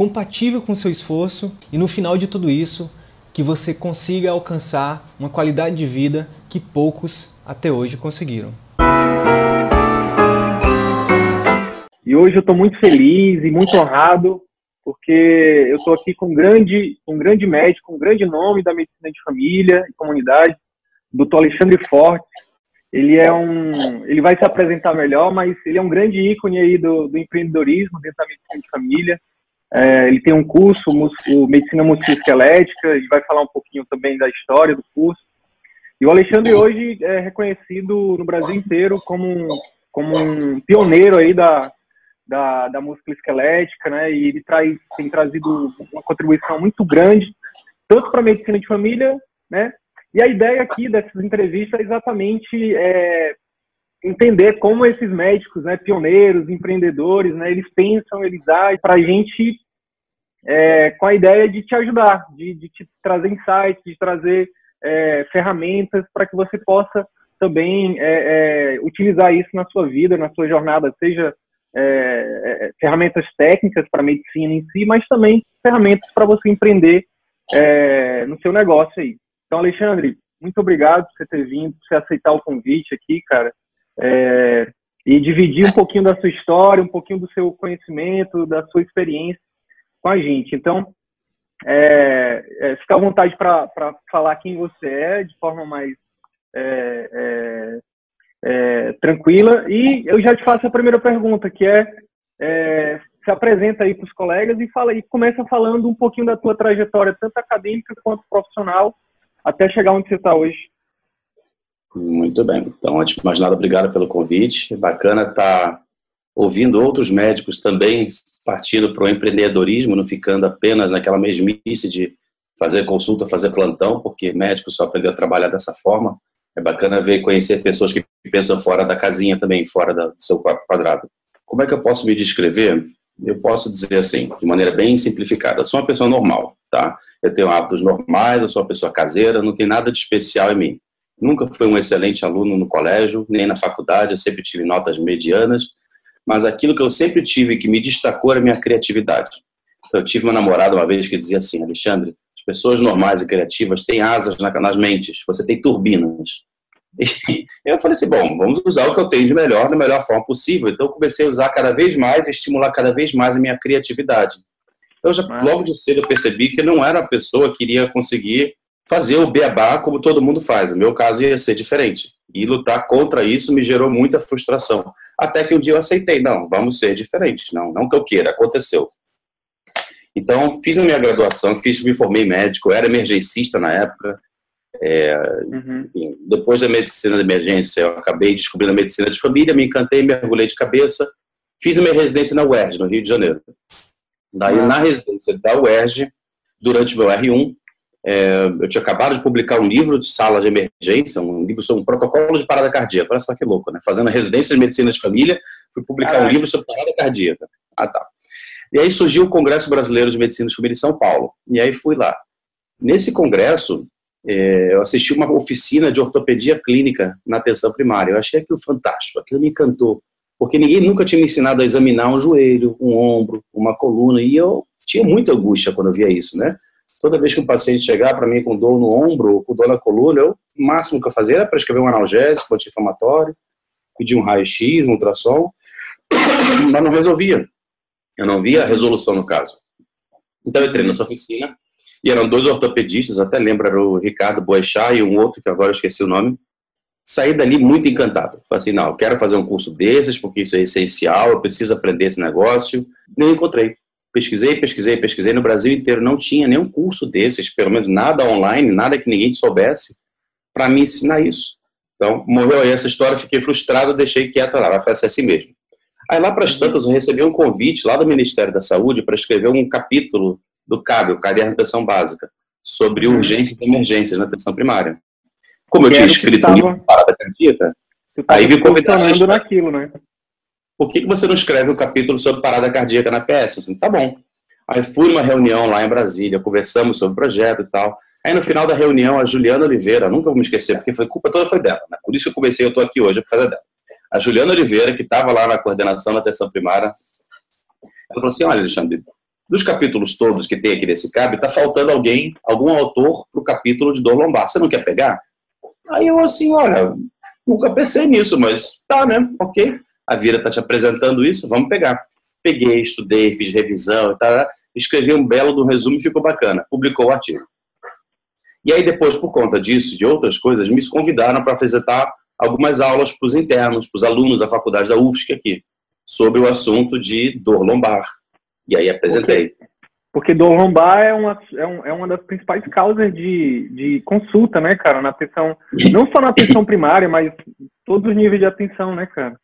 compatível com o seu esforço e no final de tudo isso, que você consiga alcançar uma qualidade de vida que poucos até hoje conseguiram. E hoje eu estou muito feliz e muito honrado porque eu estou aqui com um grande, um grande médico, um grande nome da medicina de família e comunidade, Dr. Alexandre Forte. Ele é um, ele vai se apresentar melhor, mas ele é um grande ícone aí do, do empreendedorismo dentro da medicina de família. É, ele tem um curso, o Medicina Musculoesquelética, ele vai falar um pouquinho também da história do curso. E o Alexandre hoje é reconhecido no Brasil inteiro como um, como um pioneiro aí da, da, da musculoesquelética, né? E ele traz, tem trazido uma contribuição muito grande, tanto para a medicina de família, né? E a ideia aqui dessas entrevistas é exatamente é, entender como esses médicos, né, pioneiros, empreendedores, né, eles pensam, eles agem para a gente é, com a ideia de te ajudar, de, de te trazer insights, de trazer é, ferramentas para que você possa também é, é, utilizar isso na sua vida, na sua jornada, seja é, é, ferramentas técnicas para a medicina em si, mas também ferramentas para você empreender no seu negócio aí. Então, Alexandre, muito obrigado por você ter vindo, por você aceitar o convite aqui, cara é, e dividir um pouquinho da sua história, um pouquinho do seu conhecimento, da sua experiência com a gente. Então, é, é, fica à vontade para falar quem você é de forma mais é, é, é, tranquila. E eu já te faço a primeira pergunta, que é, se apresenta aí para os colegas e fala e começa falando um pouquinho da tua trajetória, tanto acadêmica quanto profissional, até chegar onde você está hoje. Muito bem. Então, antes de mais nada, obrigado pelo convite. Bacana estar tá ouvindo outros médicos também partindo para o empreendedorismo, não ficando apenas naquela mesmice de fazer consulta, fazer plantão, porque médico só aprendeu a trabalhar dessa forma. É bacana ver conhecer pessoas que pensam fora da casinha também, fora do seu corpo quadrado. Como é que eu posso me descrever? Eu posso dizer assim, de maneira bem simplificada. Eu sou uma pessoa normal, tá? Eu tenho hábitos normais, eu sou uma pessoa caseira, não tem nada de especial em mim. Nunca fui um excelente aluno no colégio, nem na faculdade, eu sempre tive notas medianas, mas aquilo que eu sempre tive que me destacou era a minha criatividade. Então, eu tive uma namorada uma vez que dizia assim, Alexandre, as pessoas normais e criativas têm asas nas mentes, você tem turbinas. E eu falei assim, bom, vamos usar o que eu tenho de melhor da melhor forma possível. Então, eu comecei a usar cada vez mais e estimular cada vez mais a minha criatividade. Então, já, logo de cedo eu percebi que eu não era a pessoa que iria conseguir fazer o beabá como todo mundo faz. No meu caso ia ser diferente. E lutar contra isso me gerou muita frustração. Até que um dia eu aceitei, não, vamos ser diferentes. Não, não que eu queira, aconteceu. Então, fiz a minha graduação, fiz, me formei médico, era emergencista na época. É, uhum. enfim, depois da medicina de emergência, eu acabei descobrindo a medicina de família, me encantei, mergulhei de cabeça. Fiz a minha residência na UERJ, no Rio de Janeiro. Daí, uhum. na residência da UERJ, durante o meu R1, é, eu tinha acabado de publicar um livro de sala de emergência, um livro sobre um protocolo de parada cardíaca. Olha só que louco, né? Fazendo a residência de medicina de família, fui publicar um livro sobre parada cardíaca. Ah, tá. E aí surgiu o Congresso Brasileiro de Medicina de Família em São Paulo. E aí fui lá. Nesse congresso, é, eu assisti uma oficina de ortopedia clínica na atenção primária. Eu achei aquilo fantástico, aquilo me encantou. Porque ninguém nunca tinha me ensinado a examinar um joelho, um ombro, uma coluna. E eu tinha muita angústia quando eu via isso, né? Toda vez que um paciente chegar para mim com dor no ombro ou com dor na coluna, eu, o máximo que eu fazia era prescrever um analgésico, anti-inflamatório, pedir um raio-x, um ultrassom, mas não resolvia. Eu não via a resolução no caso. Então eu entrei nessa oficina e eram dois ortopedistas, até lembro, era o Ricardo Boechat e um outro que agora eu esqueci o nome. Saí dali muito encantado. Falei assim, não, eu quero fazer um curso desses porque isso é essencial, eu preciso aprender esse negócio. Nem encontrei pesquisei, pesquisei, pesquisei no Brasil inteiro, não tinha nenhum curso desses, pelo menos nada online, nada que ninguém soubesse, para me ensinar isso. Então, morreu aí essa história, fiquei frustrado, deixei quieta lá, vai ser assim mesmo. Aí lá para as tantas eu recebi um convite lá do Ministério da Saúde para escrever um capítulo do CAB, o Caderno de Atenção Básica, sobre uhum. urgências e emergências na atenção primária. Como eu tinha escrito tava, um parada cardíaca, aí me convidaram naquilo, né? Por que, que você não escreve um capítulo sobre parada cardíaca na PS? Eu falei, tá bom. Aí fui numa reunião lá em Brasília, conversamos sobre o projeto e tal. Aí no final da reunião, a Juliana Oliveira, nunca vou me esquecer, porque foi culpa toda foi dela, né? Por isso que eu comecei, eu tô aqui hoje por causa dela. A Juliana Oliveira, que estava lá na coordenação da atenção primária, ela falou assim: olha, Alexandre, dos capítulos todos que tem aqui nesse CAB, está faltando alguém, algum autor para o capítulo de dor lombar. Você não quer pegar? Aí eu assim, olha, nunca pensei nisso, mas tá, né? Ok. A Vira está te apresentando isso, vamos pegar. Peguei, estudei, fiz revisão e tal, escrevi um belo do resumo e ficou bacana. Publicou o artigo. E aí depois, por conta disso, de outras coisas, me convidaram para apresentar algumas aulas para os internos, para os alunos da faculdade da UFSC aqui, sobre o assunto de dor lombar. E aí apresentei. Porque, porque dor lombar é uma, é, um, é uma das principais causas de, de consulta, né, cara? Na atenção, não só na atenção primária, mas todos os níveis de atenção, né, cara?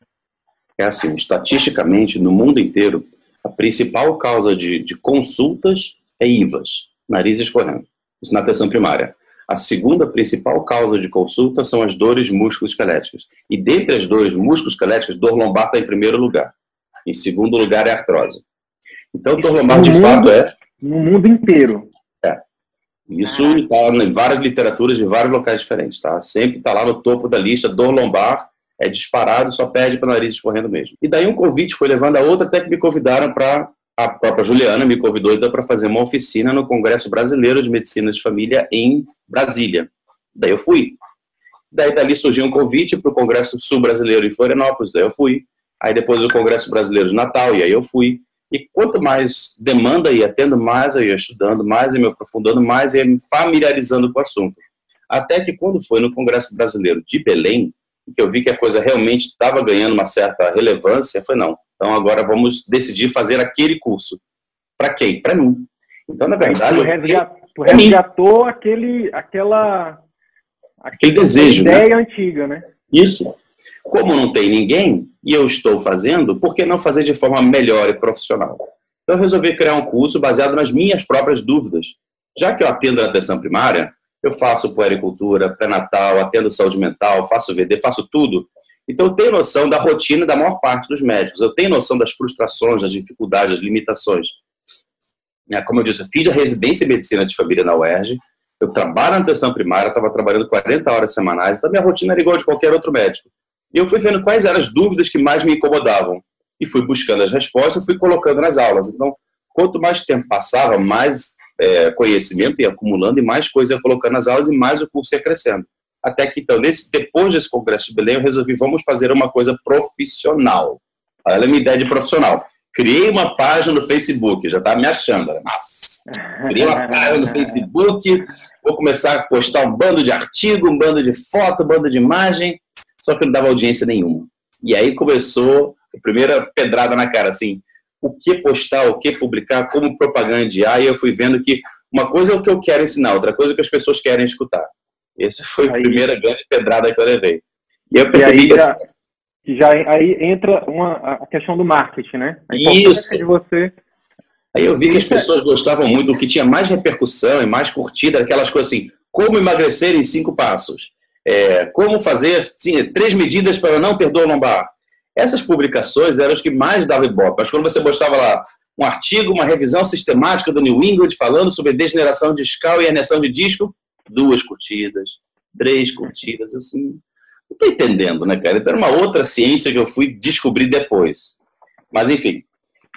É assim, estatisticamente, no mundo inteiro, a principal causa de, de consultas é IVAs, nariz escorrendo. Isso na atenção primária. A segunda principal causa de consulta são as dores músculo-esqueléticas. E dentre as dores músculo-esqueléticas, dor lombar está em primeiro lugar. Em segundo lugar é artrose. Então, dor lombar, de mundo, fato, é. No mundo inteiro. É. Isso está em várias literaturas de vários locais diferentes. Tá? Sempre está lá no topo da lista. Dor lombar é disparado, só perde para o nariz escorrendo mesmo. E daí um convite foi levando a outra, até que me convidaram para a própria Juliana me convidou então para fazer uma oficina no Congresso Brasileiro de Medicina de Família em Brasília. Daí eu fui. Daí dali surgiu um convite para o Congresso Sul Brasileiro em Florianópolis, daí eu fui. Aí depois o Congresso Brasileiro de Natal, e aí eu fui. E quanto mais demanda ia tendo, mais eu ia estudando, mais ia me aprofundando, mais ia me familiarizando com o assunto. Até que quando foi no Congresso Brasileiro de Belém, que eu vi que a coisa realmente estava ganhando uma certa relevância, foi não, então agora vamos decidir fazer aquele curso. Para quem? Para mim. Então, na verdade. Tu, resgatou aquele, aquela. Aquele desejo. Né? Ideia né? antiga, né? Isso. Como não tem ninguém e eu estou fazendo, por que não fazer de forma melhor e profissional? Então, eu resolvi criar um curso baseado nas minhas próprias dúvidas. Já que eu atendo na atenção primária, eu faço puericultura, pré-natal, atendo saúde mental, faço VD, faço tudo. Então, eu tenho noção da rotina da maior parte dos médicos. Eu tenho noção das frustrações, das dificuldades, das limitações. É, como eu disse, eu fiz a residência em medicina de família na UERJ. Eu trabalho na atenção primária, estava trabalhando 40 horas semanais, então minha rotina era igual de qualquer outro médico. E eu fui vendo quais eram as dúvidas que mais me incomodavam. E fui buscando as respostas e fui colocando nas aulas. Então, quanto mais tempo passava, mais é, conhecimento ia acumulando e mais coisa colocando nas aulas e mais o curso ia crescendo. Até que, então, nesse, depois desse congresso de Belém, eu resolvi, vamos fazer uma coisa profissional. Olha a minha ideia de profissional. Criei uma página no Facebook, já estava me achando. Nossa, criei uma página no Facebook, vou começar a postar um bando de artigo, um bando de foto, um bando de imagem, só que não dava audiência nenhuma. E aí começou a primeira pedrada na cara, assim, o que postar, o que publicar, como propagandear, e eu fui vendo que uma coisa é o que eu quero ensinar, outra coisa é o que as pessoas querem escutar. Essa foi aí, a primeira grande pedrada que eu levei. E eu percebi e que. Já, já aí entra uma, a questão do marketing, né? A isso. De você. Aí eu vi que as pessoas gostavam muito do que tinha mais repercussão e mais curtida, aquelas coisas assim, como emagrecer em cinco passos, é, como fazer sim, três medidas para não ter dor lombar. Essas publicações eram as que mais davam ibope. Mas quando você postava lá um artigo, uma revisão sistemática do New England falando sobre degeneração discal e herniação de disco, duas curtidas, três curtidas, assim, não estou entendendo, né, cara? Então era uma outra ciência que eu fui descobrir depois. Mas, enfim.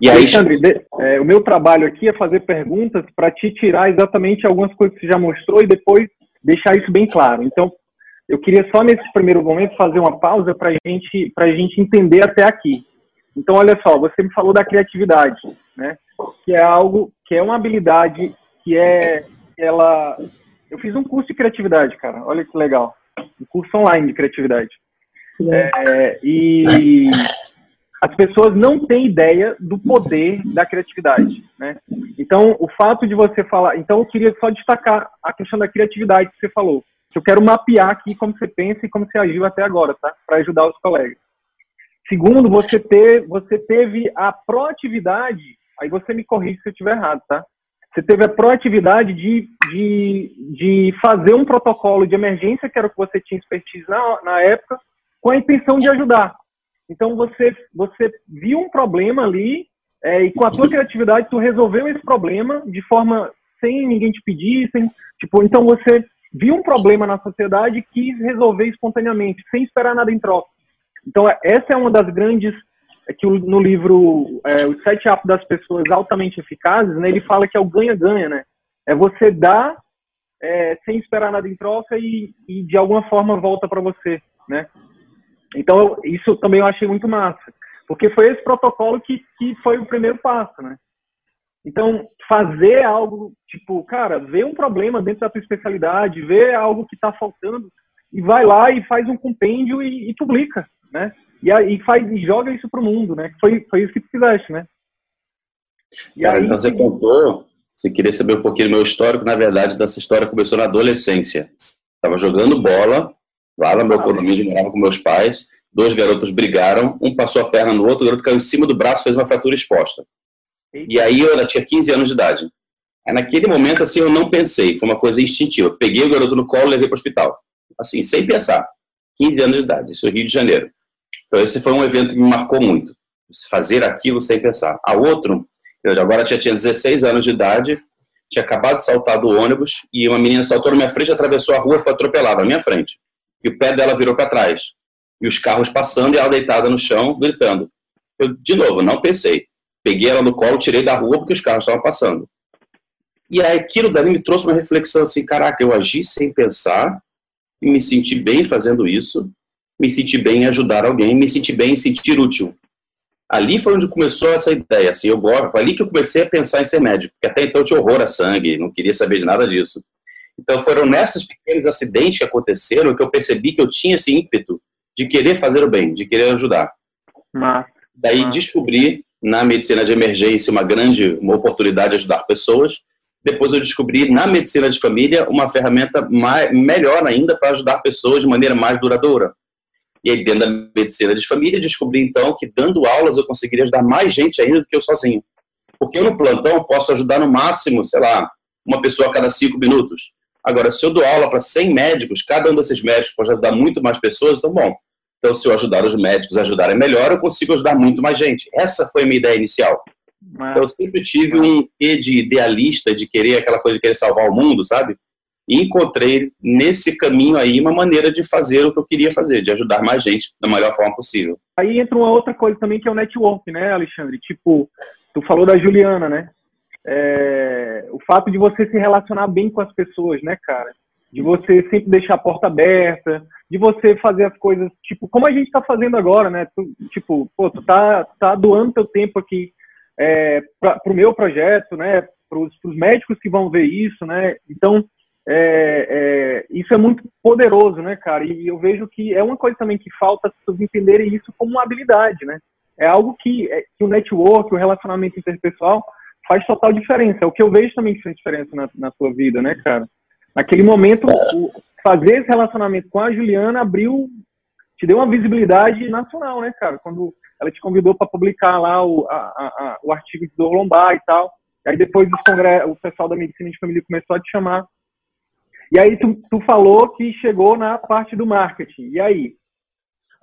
E aí... Alexandre, é, o meu trabalho aqui é fazer perguntas para te tirar exatamente algumas coisas que você já mostrou e depois deixar isso bem claro. Então, eu queria só nesse primeiro momento fazer uma pausa para gente, a gente entender até aqui. Então, olha só, você me falou da criatividade, né? Que é algo, que é uma habilidade que é, ela eu fiz um curso de criatividade, cara. Olha que legal. Um curso online de criatividade. É, e as pessoas não têm ideia do poder da criatividade, né? Então, o fato de você falar... Então, eu queria só destacar a questão da criatividade que você falou. Eu quero mapear aqui como você pensa e como você agiu até agora, tá? Para ajudar os colegas. Segundo, você, ter, você teve a proatividade... Aí você me corrige se eu estiver errado, tá? você teve a proatividade de, de, de fazer um protocolo de emergência, que era o que você tinha expertise na, na época, com a intenção de ajudar. Então você, você viu um problema ali é, e com a tua criatividade tu resolveu esse problema de forma sem ninguém te pedir, sem, tipo, então você viu um problema na sociedade e quis resolver espontaneamente, sem esperar nada em troca. Então essa é uma das grandes é que no livro é, Os Sete Hábitos das Pessoas Altamente Eficazes, né, ele fala que é o ganha-ganha, né? É você dar é, sem esperar nada em troca e, e de alguma forma volta para você, né? Então, isso também eu achei muito massa, porque foi esse protocolo que, que foi o primeiro passo, né? Então, fazer algo, tipo, cara, ver um problema dentro da tua especialidade, ver algo que está faltando, e vai lá e faz um compêndio e, e publica, né? E, aí faz, e joga isso pro mundo, né? Foi, foi isso que tu fizeste, né? E Cara, aí, então você contou, você queria saber um pouquinho do meu histórico, na verdade, dessa história começou na adolescência. Tava jogando bola, lá no meu ah, condomínio, morava com meus pais, dois garotos brigaram, um passou a perna no outro, o garoto caiu em cima do braço, fez uma fratura exposta. E aí eu tinha 15 anos de idade. Aí naquele momento, assim, eu não pensei, foi uma coisa instintiva. Peguei o garoto no colo e levei para o hospital. Assim, sem pensar. 15 anos de idade, isso é Rio de Janeiro. Então, esse foi um evento que me marcou muito. Fazer aquilo sem pensar. A outro, eu agora já tinha 16 anos de idade, tinha acabado de saltar do ônibus e uma menina saltou na minha frente, atravessou a rua e foi atropelada na minha frente. E o pé dela virou para trás. E os carros passando e ela deitada no chão, gritando. Eu, de novo, não pensei. Peguei ela no colo, tirei da rua porque os carros estavam passando. E aí aquilo dali me trouxe uma reflexão assim, caraca, eu agi sem pensar e me senti bem fazendo isso me sentir bem em ajudar alguém, me sentir bem em sentir útil. Ali foi onde começou essa ideia, assim, eu gosto, ali que eu comecei a pensar em ser médico, porque até então eu tinha horror a sangue, não queria saber de nada disso. Então foram nesses pequenos acidentes que aconteceram que eu percebi que eu tinha esse ímpeto de querer fazer o bem, de querer ajudar. Daí descobri na medicina de emergência uma grande uma oportunidade de ajudar pessoas. Depois eu descobri na medicina de família uma ferramenta mais, melhor ainda para ajudar pessoas de maneira mais duradoura. E aí, dentro da medicina de família, descobri então que dando aulas eu conseguiria ajudar mais gente ainda do que eu sozinho. Porque eu no plantão posso ajudar no máximo, sei lá, uma pessoa a cada cinco minutos. Agora, se eu dou aula para 100 médicos, cada um desses médicos pode ajudar muito mais pessoas, então, bom. Então, se eu ajudar os médicos a ajudarem melhor, eu consigo ajudar muito mais gente. Essa foi a minha ideia inicial. Então, eu sempre tive um quê de idealista, de querer aquela coisa de querer salvar o mundo, sabe? E encontrei nesse caminho aí uma maneira de fazer o que eu queria fazer, de ajudar mais gente da melhor forma possível. Aí entra uma outra coisa também que é o network, né, Alexandre? Tipo, tu falou da Juliana, né? É, o fato de você se relacionar bem com as pessoas, né, cara? De você sempre deixar a porta aberta, de você fazer as coisas, tipo, como a gente está fazendo agora, né? Tu, tipo, pô, tu tá, tá doando teu tempo aqui é, para o meu projeto, né? Para os médicos que vão ver isso, né? Então, é, é, isso é muito poderoso, né, cara? E eu vejo que é uma coisa também que falta as pessoas entenderem isso como uma habilidade, né? É algo que, é, que o network, o relacionamento interpessoal faz total diferença. É o que eu vejo também que faz diferença na, na sua vida, né, cara? Naquele momento, fazer esse relacionamento com a Juliana abriu, te deu uma visibilidade nacional, né, cara? Quando ela te convidou para publicar lá o, a, a, o artigo de dor lombar e tal. Aí depois o pessoal da medicina de família começou a te chamar e aí tu, tu falou que chegou na parte do marketing. E aí?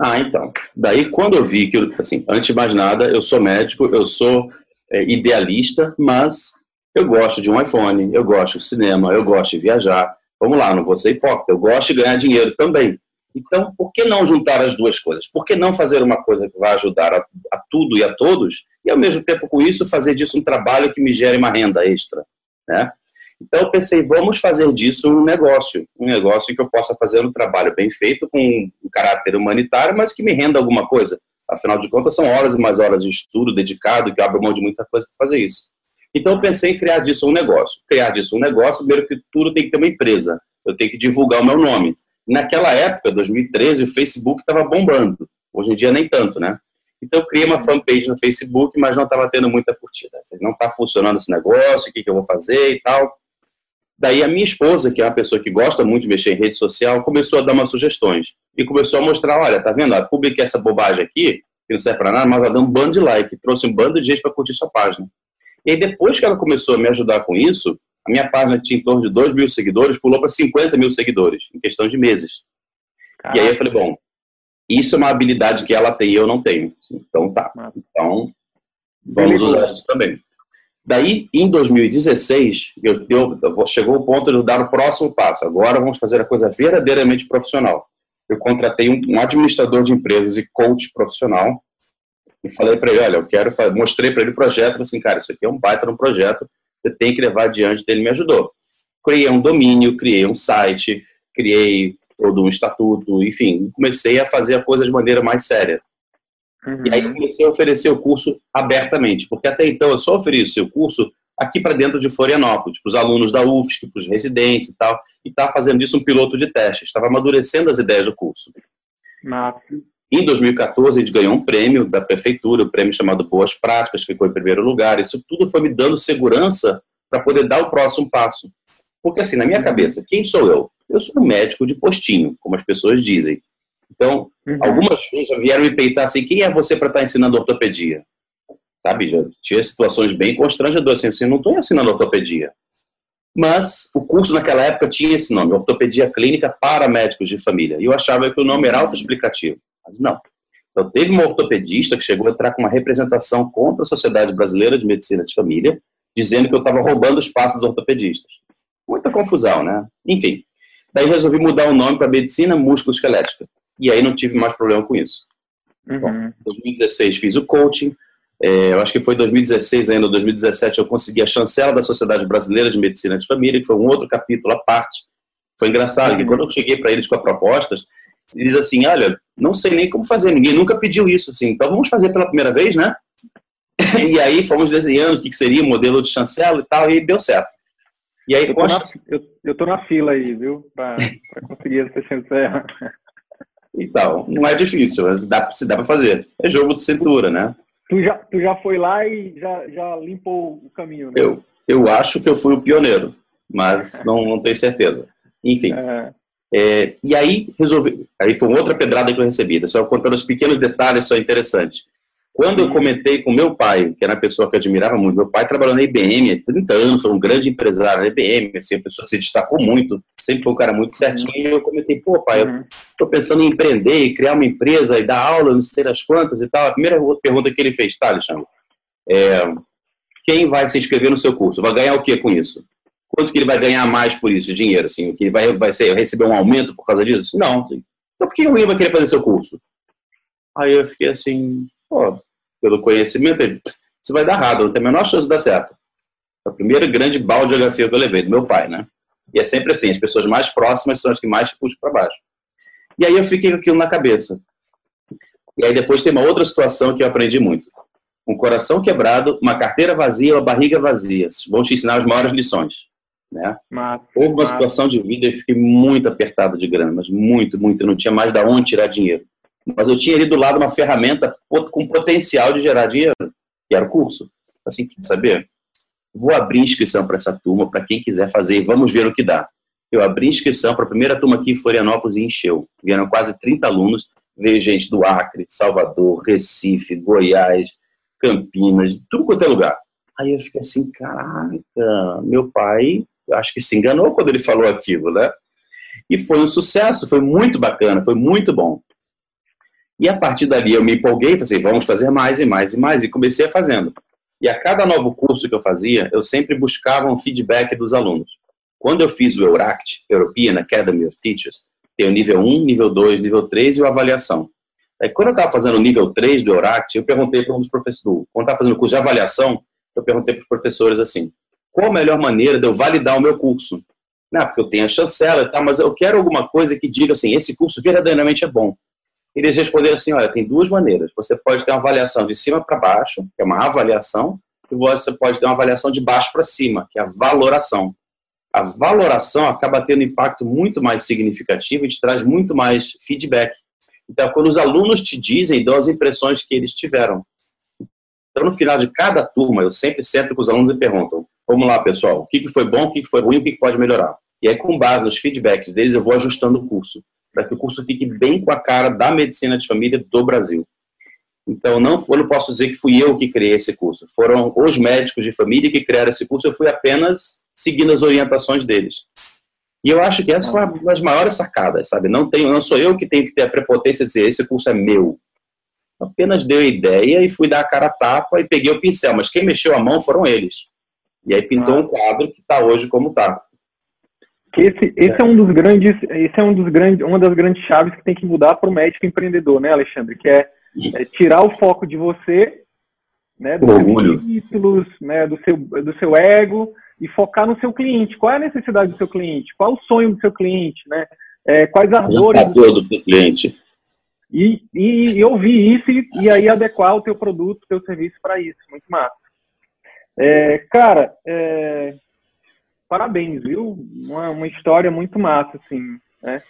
Ah, então. Daí quando eu vi que, assim, antes de mais nada, eu sou médico, eu sou é, idealista, mas eu gosto de um iPhone, eu gosto de cinema, eu gosto de viajar. Vamos lá, não vou ser hipócrita, eu gosto de ganhar dinheiro também. Então, por que não juntar as duas coisas? Por que não fazer uma coisa que vai ajudar a, a tudo e a todos, e ao mesmo tempo com isso fazer disso um trabalho que me gere uma renda extra? Né? Então eu pensei, vamos fazer disso um negócio, um negócio que eu possa fazer um trabalho bem feito, com um caráter humanitário, mas que me renda alguma coisa. Afinal de contas, são horas e mais horas de estudo dedicado, que abro mão de muita coisa para fazer isso. Então eu pensei em criar disso um negócio. Criar disso um negócio, primeiro que tudo tem que ter uma empresa. Eu tenho que divulgar o meu nome. Naquela época, 2013, o Facebook estava bombando. Hoje em dia nem tanto, né? Então eu criei uma fanpage no Facebook, mas não estava tendo muita curtida. Não está funcionando esse negócio, o que, que eu vou fazer e tal. Daí a minha esposa, que é uma pessoa que gosta muito de mexer em rede social, começou a dar umas sugestões. E começou a mostrar, olha, tá vendo? Publiquei essa bobagem aqui, que não serve para nada, mas ela deu um bando de like, trouxe um bando de gente para curtir sua página. E aí, depois que ela começou a me ajudar com isso, a minha página tinha em torno de 2 mil seguidores, pulou para 50 mil seguidores, em questão de meses. Caraca. E aí eu falei, bom, isso é uma habilidade que ela tem e eu não tenho. Então tá. Então, vamos usar isso também. Daí, em 2016, eu, eu, chegou o ponto de eu dar o próximo passo. Agora vamos fazer a coisa verdadeiramente profissional. Eu contratei um, um administrador de empresas e coach profissional e falei para ele, olha, eu quero, fazer, mostrei para ele o projeto, assim, cara, isso aqui é um baita um projeto, você tem que levar adiante. Ele me ajudou. Criei um domínio, criei um site, criei todo um estatuto, enfim, comecei a fazer a coisa de maneira mais séria. Uhum. E aí comecei a oferecer o curso abertamente, porque até então eu só oferecia o curso aqui para dentro de Florianópolis, para os alunos da UFSC, para os residentes e tal, e estava fazendo isso um piloto de teste, estava amadurecendo as ideias do curso. Massa. Em 2014, a gente ganhou um prêmio da prefeitura, um prêmio chamado Boas Práticas, ficou em primeiro lugar. Isso tudo foi me dando segurança para poder dar o próximo passo. Porque, assim, na minha cabeça, quem sou eu? Eu sou um médico de postinho, como as pessoas dizem. Então, uhum. algumas vezes já vieram me peitar assim: quem é você para estar tá ensinando ortopedia? Sabe? Já tinha situações bem constrangedoras assim: eu não estou ensinando ortopedia. Mas o curso naquela época tinha esse nome, Ortopedia Clínica para Médicos de Família. E eu achava que o nome era autoexplicativo. Mas não. Então, teve uma ortopedista que chegou a entrar com uma representação contra a Sociedade Brasileira de Medicina de Família, dizendo que eu estava roubando o espaço dos ortopedistas. Muita confusão, né? Enfim. Daí resolvi mudar o nome para Medicina Músculo-Esquelética. E aí não tive mais problema com isso. Uhum. Bom, em 2016 fiz o coaching. É, eu acho que foi 2016 ainda, 2017, eu consegui a chancela da Sociedade Brasileira de Medicina de Família, que foi um outro capítulo à parte. Foi engraçado, uhum. que quando eu cheguei para eles com as propostas, eles assim, olha, não sei nem como fazer, ninguém nunca pediu isso, assim, então vamos fazer pela primeira vez, né? e aí fomos desenhando o que seria o modelo de chancela e tal, e deu certo. E aí, eu tô, na, eu, eu tô na fila aí, viu, para conseguir essa chancela. Então, não é difícil, mas dá, se dá para fazer. É jogo de cintura, né? Tu já, tu já foi lá e já, já limpou o caminho, né? Eu, eu acho que eu fui o pioneiro, mas não, não tenho certeza. Enfim. É. É, e aí resolvi. Aí foi outra pedrada que eu recebi. Só contando os pequenos detalhes, só interessante. Quando eu comentei com meu pai, que era uma pessoa que eu admirava muito, meu pai trabalhou na IBM há 30 anos, foi um grande empresário na IBM, assim, a pessoa que se destacou muito, sempre foi um cara muito certinho, e eu comentei, pô, pai, eu estou pensando em empreender e criar uma empresa e dar aula, não sei das quantas e tal. A primeira pergunta que ele fez, tá, Alexandre, é, quem vai se inscrever no seu curso? Vai ganhar o que com isso? Quanto que ele vai ganhar mais por isso, dinheiro? Assim, que ele vai, vai ser, receber um aumento por causa disso? Não. Assim. Então por que alguém vai querer fazer seu curso? Aí eu fiquei assim, pô, pelo conhecimento, isso vai dar errado, não tem a menor chance de dar certo. É a primeira grande balde de que eu levei, do meu pai, né? E é sempre assim, as pessoas mais próximas são as que mais te puxam para baixo. E aí eu fiquei com aquilo na cabeça. E aí depois tem uma outra situação que eu aprendi muito. Um coração quebrado, uma carteira vazia, uma barriga vazia. Vão te ensinar as maiores lições. Né? Houve uma situação de vida e fiquei muito apertado de grana, mas muito, muito. Eu não tinha mais de onde tirar dinheiro. Mas eu tinha ali do lado uma ferramenta com potencial de gerar dinheiro, que era o curso. Assim, quer saber? Vou abrir inscrição para essa turma, para quem quiser fazer, vamos ver o que dá. Eu abri inscrição para a primeira turma aqui em Florianópolis e encheu. Vieram quase 30 alunos, veio gente do Acre, Salvador, Recife, Goiás, Campinas, tudo quanto é lugar. Aí eu fiquei assim, caraca, meu pai acho que se enganou quando ele falou aquilo, né? E foi um sucesso, foi muito bacana, foi muito bom. E a partir dali eu me empolguei, falei, assim, vamos fazer mais e mais e mais, e comecei a fazendo. E a cada novo curso que eu fazia, eu sempre buscava um feedback dos alunos. Quando eu fiz o EURACT, European Academy of Teachers, tem o nível 1, nível 2, nível 3 e a avaliação. Aí, quando eu estava fazendo o nível 3 do EURACT, eu perguntei para um dos professores, quando estava fazendo o curso de avaliação, eu perguntei para os professores assim, qual a melhor maneira de eu validar o meu curso? Não, porque eu tenho a chancela e tal, mas eu quero alguma coisa que diga assim, esse curso verdadeiramente é bom. Eles responderam assim: olha, tem duas maneiras. Você pode ter uma avaliação de cima para baixo, que é uma avaliação, e você pode ter uma avaliação de baixo para cima, que é a valoração. A valoração acaba tendo impacto muito mais significativo e te traz muito mais feedback. Então, quando os alunos te dizem, dão as impressões que eles tiveram. Então, no final de cada turma, eu sempre sento com os alunos e pergunto: vamos lá, pessoal, o que foi bom, o que foi ruim, o que pode melhorar? E aí, com base nos feedbacks deles, eu vou ajustando o curso para que o curso fique bem com a cara da medicina de família do Brasil. Então, não, eu não posso dizer que fui eu que criei esse curso. Foram os médicos de família que criaram esse curso. Eu fui apenas seguindo as orientações deles. E eu acho que essa foi uma das maiores sacadas, sabe? Não, tenho, não sou eu que tenho que ter a prepotência de dizer esse curso é meu. Apenas dei a ideia e fui dar a cara a tapa e peguei o pincel, mas quem mexeu a mão foram eles. E aí pintou ah. um quadro que está hoje como está. Esse, esse é. é. um dos grandes, esse é um dos grandes, uma das grandes chaves que tem que mudar para o médico empreendedor, né, Alexandre? Que é, é tirar o foco de você, né, dos seus títulos, né, do seu, do seu ego e focar no seu cliente. Qual é a necessidade do seu cliente? Qual é o sonho do seu cliente, né? É, quais as dores do seu cliente? E, e, e, ouvir isso e, e, aí adequar o teu produto, o teu serviço para isso. Muito massa. É, cara, é, parabéns, viu? Uma, uma história muito massa, assim, né?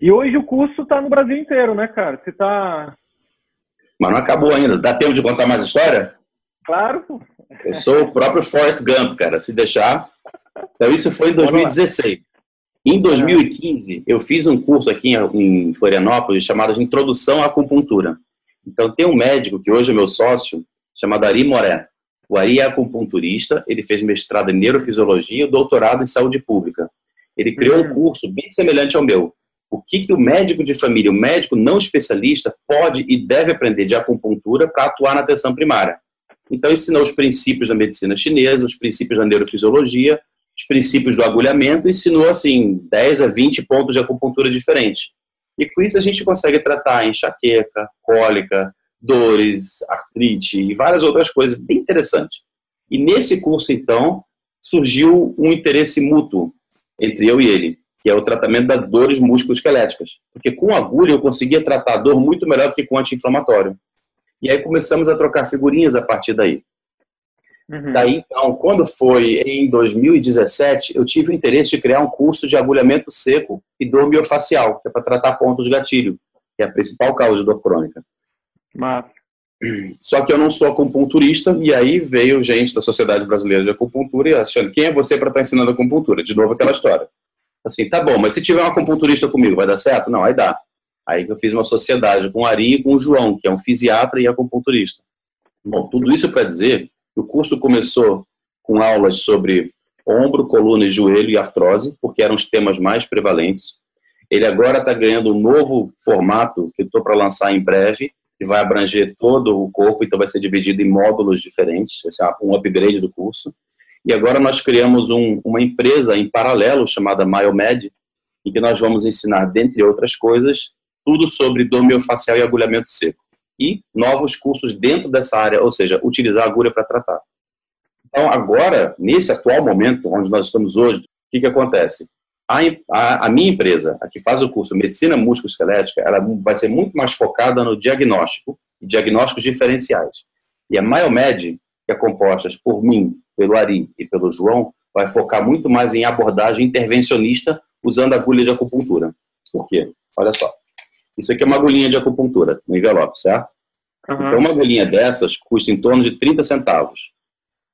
E hoje o curso está no Brasil inteiro, né, cara? Você está... Mas não acabou ainda. Dá tempo de contar mais história? Claro. Eu sou o próprio Forrest Gump, cara, se deixar. Então, isso foi em 2016. Em 2015, eu fiz um curso aqui em Florianópolis chamado de Introdução à Acupuntura. Então, tem um médico que hoje é meu sócio, chamado Ari Moré. O Ari é acupunturista, ele fez mestrado em neurofisiologia e doutorado em saúde pública. Ele criou um uhum. curso bem semelhante ao meu. O que, que o médico de família, o médico não especialista, pode e deve aprender de acupuntura para atuar na atenção primária. Então, ensinou os princípios da medicina chinesa, os princípios da neurofisiologia, os princípios do agulhamento, ensinou, assim, 10 a 20 pontos de acupuntura diferentes. E com isso a gente consegue tratar enxaqueca, cólica, dores, artrite e várias outras coisas bem interessantes. E nesse curso, então, surgiu um interesse mútuo entre eu e ele, que é o tratamento das dores musculoesqueléticas. Porque com agulha eu conseguia tratar a dor muito melhor do que com anti-inflamatório. E aí começamos a trocar figurinhas a partir daí. Uhum. Daí, então, quando foi em 2017, eu tive o interesse de criar um curso de agulhamento seco e dor miofacial, que é para tratar pontos de gatilho, que é a principal causa de dor crônica. Mas... Só que eu não sou acupunturista, e aí veio gente da Sociedade Brasileira de Acupuntura e achando, quem é você para estar tá ensinando acupuntura? De novo aquela história. Assim, tá bom, mas se tiver um acupunturista comigo, vai dar certo? Não, aí dá. Aí eu fiz uma sociedade com o Ari e com o João, que é um fisiatra e acupunturista. Bom, tudo isso para dizer que o curso começou com aulas sobre ombro, coluna e joelho e artrose, porque eram os temas mais prevalentes. Ele agora está ganhando um novo formato que estou para lançar em breve, que vai abranger todo o corpo, então vai ser dividido em módulos diferentes, esse é um upgrade do curso. E agora nós criamos um, uma empresa em paralelo chamada Myomed, em que nós vamos ensinar, dentre outras coisas, tudo sobre dor miofascial e agulhamento seco. E novos cursos dentro dessa área, ou seja, utilizar agulha para tratar. Então, agora, nesse atual momento, onde nós estamos hoje, o que, que acontece? A, a, a, minha empresa, a que faz o curso Medicina Músculo-Esquelética, ela vai ser muito mais focada no diagnóstico e diagnósticos diferenciais. E a Myomed, que é composta por mim, pelo Ari e pelo João, vai focar muito mais em abordagem intervencionista usando agulha de acupuntura. Por quê? Olha só. Isso aqui é uma agulhinha de acupuntura, no envelope, certo? Uhum. Então, uma agulhinha dessas custa em torno de 30 centavos.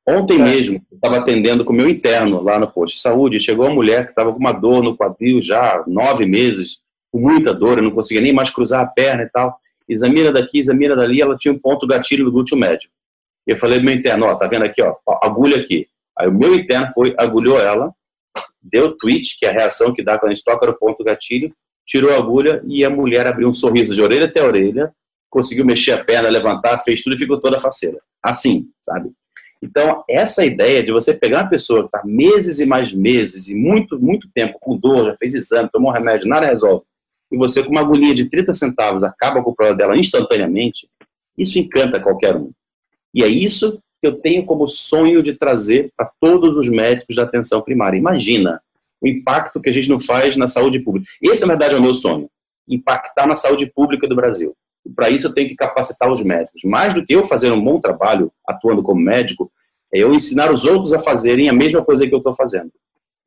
Ontem é. mesmo, eu estava atendendo com o meu interno lá no posto de saúde, chegou uma mulher que estava com uma dor no quadril já nove meses, com muita dor, eu não conseguia nem mais cruzar a perna e tal. Examina daqui, examina dali, ela tinha um ponto gatilho do glúteo médio. Eu falei pro meu interno, ó, tá vendo aqui, ó, agulha aqui. Aí o meu interno foi, agulhou ela, deu tweet, que é a reação que dá quando a gente toca no ponto gatilho, tirou a agulha e a mulher abriu um sorriso de orelha até orelha, conseguiu mexer a perna, levantar, fez tudo e ficou toda faceira. Assim, sabe? Então, essa ideia de você pegar uma pessoa que está meses e mais meses e muito, muito tempo com dor, já fez exame, tomou remédio, nada resolve, e você com uma agulhinha de 30 centavos acaba com o problema dela instantaneamente, isso encanta qualquer um. E é isso que eu tenho como sonho de trazer para todos os médicos da atenção primária. Imagina o impacto que a gente não faz na saúde pública. Esse, na verdade, é o meu sonho. Impactar na saúde pública do Brasil. Para isso, eu tenho que capacitar os médicos. Mais do que eu fazer um bom trabalho atuando como médico, é eu ensinar os outros a fazerem a mesma coisa que eu estou fazendo.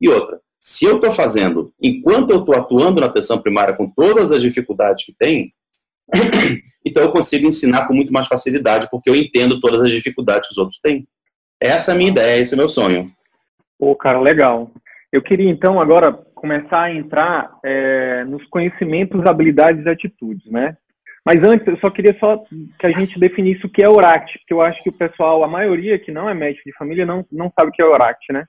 E outra, se eu estou fazendo, enquanto eu estou atuando na atenção primária com todas as dificuldades que tem, então eu consigo ensinar com muito mais facilidade, porque eu entendo todas as dificuldades que os outros têm. Essa é a minha ideia, esse é o meu sonho. Pô, cara, legal. Eu queria então agora começar a entrar é, nos conhecimentos, habilidades e atitudes, né? Mas antes, eu só queria só que a gente definisse o que é ORACT, porque eu acho que o pessoal, a maioria que não é médico de família, não, não sabe o que é ORACT, né?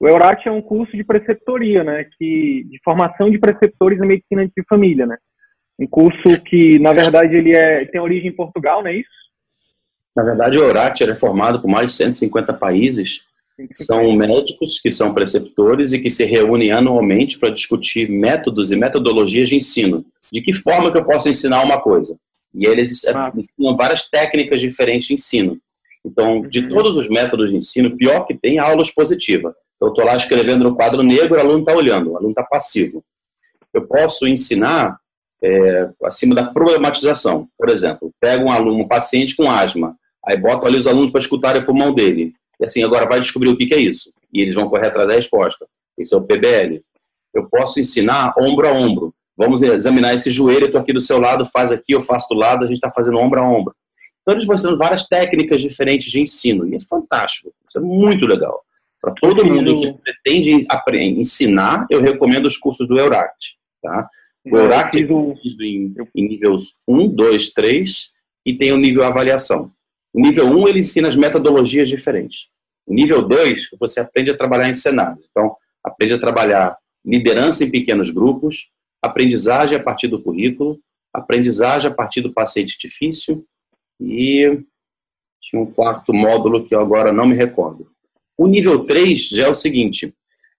O EURACT é um curso de preceptoria, né? Que, de formação de preceptores em medicina de família, né? Um curso que, na verdade, ele é, tem origem em Portugal, não é isso? Na verdade, o EURACT é formado por mais de 150 países. São médicos que são preceptores e que se reúnem anualmente para discutir métodos e metodologias de ensino de que forma que eu posso ensinar uma coisa. E eles ah. ensinam várias técnicas diferentes de ensino. Então, de uhum. todos os métodos de ensino, pior que tem a aula expositiva. Eu estou lá escrevendo no quadro negro, o aluno está olhando, o aluno está passivo. Eu posso ensinar é, acima da problematização. Por exemplo, pego um aluno, um paciente com asma, aí boto ali os alunos para escutarem o pulmão dele. E assim, agora vai descobrir o que, que é isso. E eles vão correr atrás da resposta. Esse é o PBL. Eu posso ensinar ombro a ombro. Vamos examinar esse joelho, eu estou aqui do seu lado, faz aqui, eu faço do lado, a gente está fazendo ombro a ombro. Então eles vão ensinando várias técnicas diferentes de ensino, e é fantástico, isso é muito legal. Para todo mundo que pretende ensinar, eu recomendo os cursos do Euract. Tá? O Euract é em, em níveis 1, 2, 3 e tem o nível avaliação. O nível 1 ele ensina as metodologias diferentes. O nível 2, você aprende a trabalhar em cenários. Então, aprende a trabalhar liderança em pequenos grupos, aprendizagem a partir do currículo, aprendizagem a partir do paciente difícil e tinha um quarto módulo que eu agora não me recordo. O nível 3 já é o seguinte,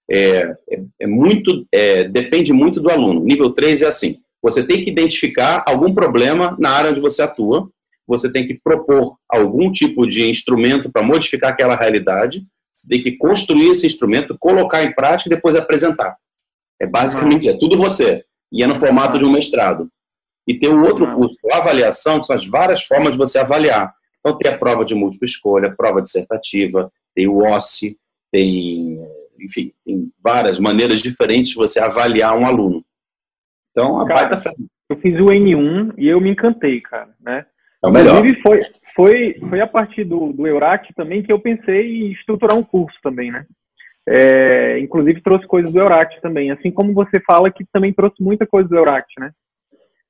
é, é, é muito, é, depende muito do aluno. Nível 3 é assim, você tem que identificar algum problema na área onde você atua, você tem que propor algum tipo de instrumento para modificar aquela realidade, você tem que construir esse instrumento, colocar em prática e depois apresentar. É basicamente, é tudo você e é no formato de um mestrado. E tem um outro curso, avaliação, que são as várias formas de você avaliar. Então, tem a prova de múltipla escolha, prova dissertativa, tem o OSCE, tem, enfim, tem várias maneiras diferentes de você avaliar um aluno. Então, a cara, baita Eu fiz o N1 e eu me encantei, cara, né? É o melhor. Inclusive, foi, foi, foi a partir do, do Eurac também que eu pensei em estruturar um curso também, né? É, inclusive trouxe coisas do Euract também, assim como você fala que também trouxe muita coisa do Euract, né?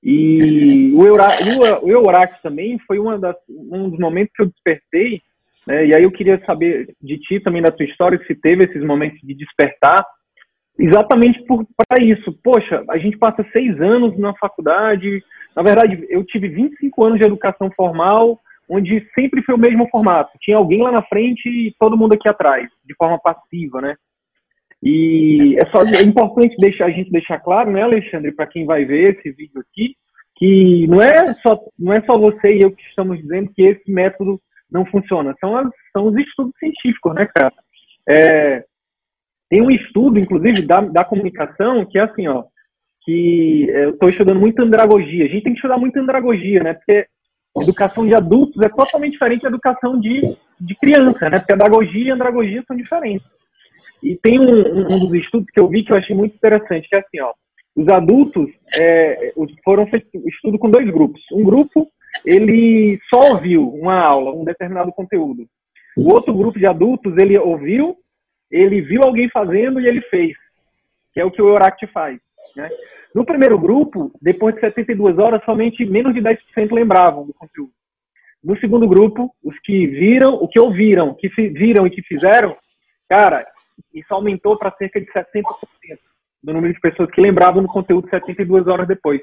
E o, Eura, o, o Euract também foi uma das, um dos momentos que eu despertei, né? E aí eu queria saber de ti também, da tua história, se teve esses momentos de despertar, exatamente para isso. Poxa, a gente passa seis anos na faculdade, na verdade, eu tive 25 anos de educação formal, onde sempre foi o mesmo formato. Tinha alguém lá na frente e todo mundo aqui atrás, de forma passiva, né? E é, só, é importante deixar, a gente deixar claro, né, Alexandre, para quem vai ver esse vídeo aqui, que não é, só, não é só você e eu que estamos dizendo que esse método não funciona. São, as, são os estudos científicos, né, cara? É, tem um estudo, inclusive, da, da comunicação, que é assim, ó, que é, eu estou estudando muito andragogia. A gente tem que estudar muito andragogia, né? Porque educação de adultos é totalmente diferente da educação de, de criança, né? Pedagogia e andragogia são diferentes. E tem um, um, dos estudos que eu vi que eu achei muito interessante, que é assim, ó, os adultos é, foram feitos estudo com dois grupos. Um grupo, ele só ouviu uma aula, um determinado conteúdo. O outro grupo de adultos, ele ouviu, ele viu alguém fazendo e ele fez, que é o que o Euract faz. Né? No primeiro grupo, depois de 72 horas, somente menos de 10% lembravam do conteúdo. No segundo grupo, os que viram, o que ouviram, que viram e que fizeram, cara, isso aumentou para cerca de 70% do número de pessoas que lembravam do conteúdo 72 horas depois.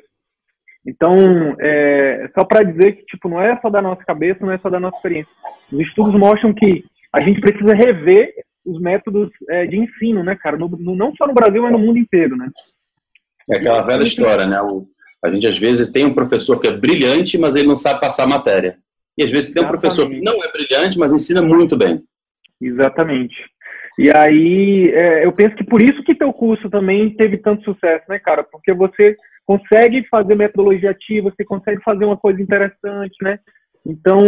Então, é, só para dizer que tipo, não é só da nossa cabeça, não é só da nossa experiência. Os estudos mostram que a gente precisa rever os métodos é, de ensino, né, cara? No, no, não só no Brasil, mas no mundo inteiro, né? É aquela velha história, né? O, a gente às vezes tem um professor que é brilhante, mas ele não sabe passar a matéria. E às vezes tem um professor que não é brilhante, mas ensina muito bem. Exatamente. E aí, é, eu penso que por isso que teu curso também teve tanto sucesso, né, cara? Porque você consegue fazer metodologia ativa, você consegue fazer uma coisa interessante, né? Então,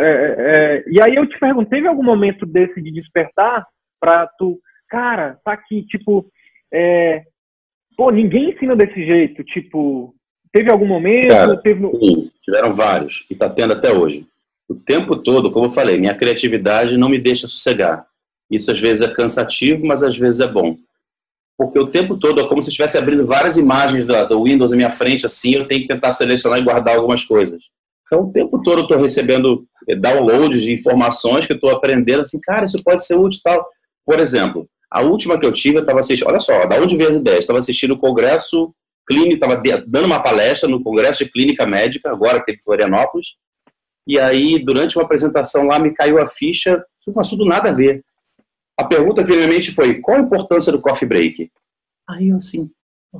é, é, e aí eu te pergunto, teve algum momento desse de despertar para tu, cara, tá aqui, tipo, é, pô, ninguém ensina desse jeito. Tipo, teve algum momento? Cara, teve... Sim, tiveram vários, e está tendo até hoje. O tempo todo, como eu falei, minha criatividade não me deixa sossegar. Isso às vezes é cansativo, mas às vezes é bom. porque o tempo todo é como se estivesse abrindo várias imagens do, do Windows na minha frente, assim, eu tenho que tentar selecionar e guardar algumas coisas. Então, o tempo todo eu estou recebendo eh, downloads de informações que eu estou aprendendo, assim, cara, isso pode ser útil tal. Por exemplo, a última que eu tive, eu estava assistindo, olha só, da onde veio as ideias? Estava assistindo o Congresso Clínico, estava dando uma palestra no Congresso de Clínica Médica, agora teve Florianópolis, e aí, durante uma apresentação lá, me caiu a ficha sobre um assunto nada a ver. A pergunta, finalmente, foi: qual a importância do coffee break? Aí eu, assim,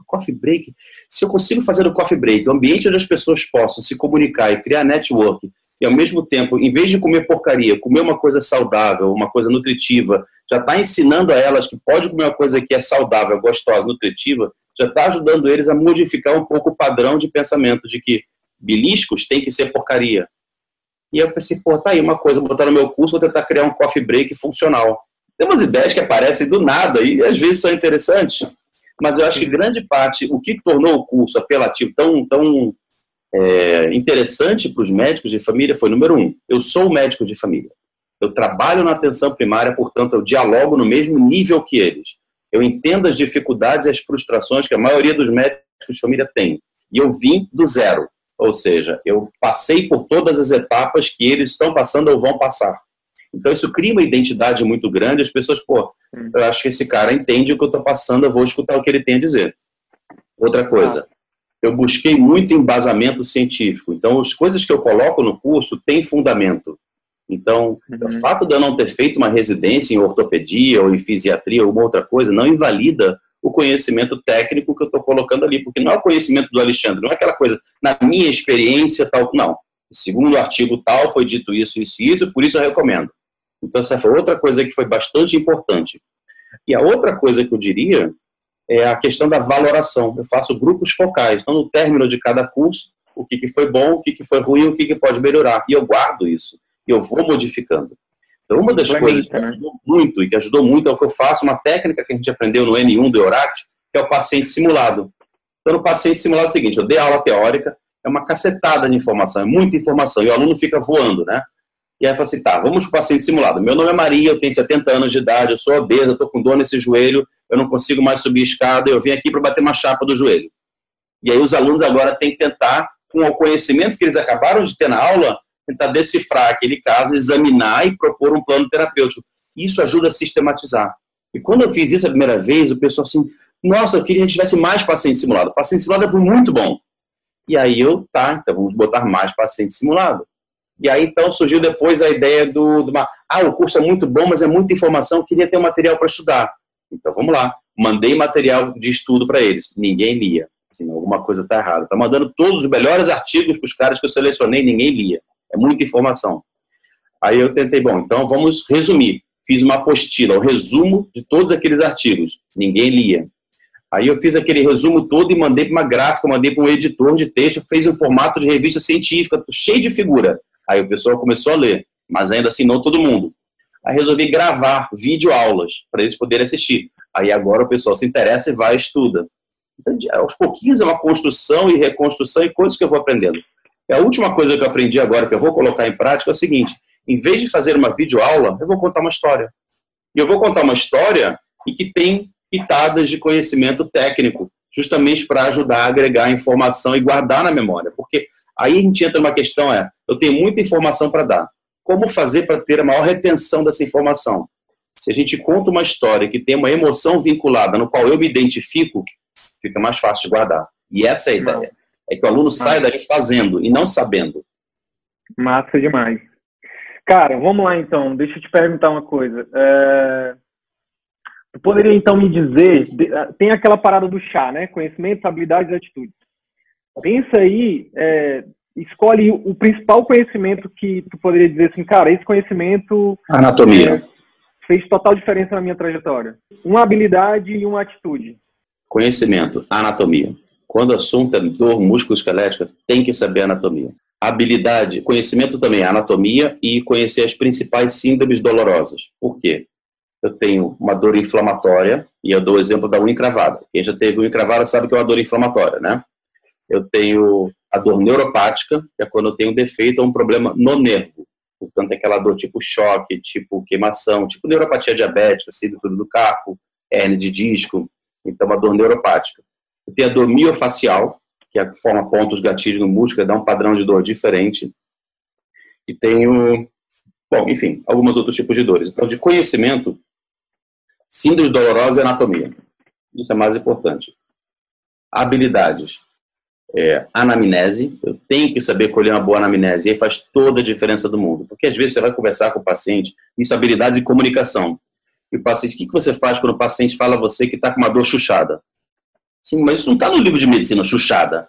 coffee break? Se eu consigo fazer o coffee break, um ambiente onde as pessoas possam se comunicar e criar network, e ao mesmo tempo, em vez de comer porcaria, comer uma coisa saudável, uma coisa nutritiva, já está ensinando a elas que pode comer uma coisa que é saudável, gostosa, nutritiva, já está ajudando eles a modificar um pouco o padrão de pensamento de que beliscos tem que ser porcaria, e eu pensei, pô, tá aí uma coisa, vou botar no meu curso, vou tentar criar um coffee break funcional. Tem umas ideias que aparecem do nada e às vezes são interessantes, mas eu acho que grande parte, o que tornou o curso apelativo tão, tão é, interessante para os médicos de família foi, número um, eu sou médico de família. Eu trabalho na atenção primária, portanto, eu dialogo no mesmo nível que eles. Eu entendo as dificuldades e as frustrações que a maioria dos médicos de família tem. E eu vim do zero. Ou seja, eu passei por todas as etapas que eles estão passando ou vão passar. Então isso cria uma identidade muito grande. As pessoas, pô, eu acho que esse cara entende o que eu estou passando, eu vou escutar o que ele tem a dizer. Outra coisa, eu busquei muito embasamento científico. Então as coisas que eu coloco no curso têm fundamento. Então, uhum. o fato de eu não ter feito uma residência em ortopedia ou em fisiatria ou alguma outra coisa não invalida o conhecimento técnico que eu estou colocando ali, porque não é o conhecimento do Alexandre, não é aquela coisa, na minha experiência, tal, não. Segundo o artigo tal, foi dito isso, isso e isso, por isso eu recomendo. Então, essa foi outra coisa que foi bastante importante. E a outra coisa que eu diria é a questão da valoração. Eu faço grupos focais. Então, no término de cada curso, o que, que foi bom, o que, que foi ruim, o que, que pode melhorar. E eu guardo isso. E eu vou modificando. Então, uma das coisas que né? ajudou muito e que ajudou muito é o que eu faço, uma técnica que a gente aprendeu no N1 do Euract, que é o paciente simulado. Então, no paciente simulado é o seguinte, eu dei aula teórica, é uma cacetada de informação, é muita informação, e o aluno fica voando, né? E aí eu falo assim, tá, vamos para o paciente simulado. Meu nome é Maria, eu tenho 70 anos de idade, eu sou obesa, estou com dor nesse joelho, eu não consigo mais subir escada, eu vim aqui para bater uma chapa do joelho. E aí os alunos agora têm que tentar, com o conhecimento que eles acabaram de ter na aula, tentar decifrar aquele caso, examinar e propor um plano terapêutico. Isso ajuda a sistematizar. E quando eu fiz isso a primeira vez, o pessoal assim, nossa, eu queria que tivesse mais paciente simulado. Paciente simulado é muito bom. E aí eu, tá, então vamos botar mais paciente simulado. E aí então surgiu depois a ideia do, do uma, ah, o curso é muito bom, mas é muita informação, queria ter um material para estudar. Então vamos lá, mandei material de estudo para eles, ninguém lia. Assim, alguma coisa está errada. Está mandando todos os melhores artigos para os caras que eu selecionei, ninguém lia. É muita informação. Aí eu tentei, bom, então vamos resumir. Fiz uma apostila, o um resumo de todos aqueles artigos. Ninguém lia. Aí eu fiz aquele resumo todo e mandei para uma gráfica, mandei para um editor de texto, fez um formato de revista científica, cheio de figura. Aí o pessoal começou a ler, mas ainda assim não todo mundo. Aí resolvi gravar vídeo aulas para eles poderem assistir. Aí agora o pessoal se interessa e vai e estuda. Então, aos pouquinhos é uma construção e reconstrução e coisas que eu vou aprendendo. E a última coisa que eu aprendi agora, que eu vou colocar em prática, é o seguinte: em vez de fazer uma videoaula, eu vou contar uma história. E eu vou contar uma história e que tem pitadas de conhecimento técnico, justamente para ajudar a agregar informação e guardar na memória. Porque aí a gente entra numa questão: é, eu tenho muita informação para dar. Como fazer para ter a maior retenção dessa informação? Se a gente conta uma história que tem uma emoção vinculada, no qual eu me identifico, fica mais fácil de guardar. E essa é a ideia. É que o aluno sai daqui fazendo e não sabendo. Massa demais. Cara, vamos lá então. Deixa eu te perguntar uma coisa. É... Tu poderia então me dizer, ah, tem aquela parada do chá, né? Conhecimentos, habilidades e atitudes. Pensa aí, é... escolhe o principal conhecimento que tu poderia dizer assim, cara, esse conhecimento. Anatomia. É, fez total diferença na minha trajetória. Uma habilidade e uma atitude. Conhecimento, anatomia. Quando o assunto é dor músculo-esquelética, tem que saber anatomia. Habilidade, conhecimento também, anatomia e conhecer as principais síndromes dolorosas. Por quê? Eu tenho uma dor inflamatória, e eu dou o exemplo da unha encravada. Quem já teve unha encravada sabe que é uma dor inflamatória, né? Eu tenho a dor neuropática, que é quando eu tenho um defeito ou um problema no nervo. Portanto, é aquela dor tipo choque, tipo queimação, tipo neuropatia diabética, síndrome do carpo, hernia de disco. Então, uma dor neuropática. Eu tenho a dor miofacial, que é a forma pontos gatilhos no músculo, dá um padrão de dor diferente. E tenho, bom, enfim, alguns outros tipos de dores. Então, de conhecimento, síndrome dolorosa e anatomia. Isso é mais importante. Habilidades. É, anamnese, eu tenho que saber colher uma boa anamnese, e aí faz toda a diferença do mundo. Porque às vezes você vai conversar com o paciente, isso é habilidades de comunicação. E o paciente, o que você faz quando o paciente fala a você que está com uma dor chuchada? Sim, mas isso não está no livro de medicina, chuchada.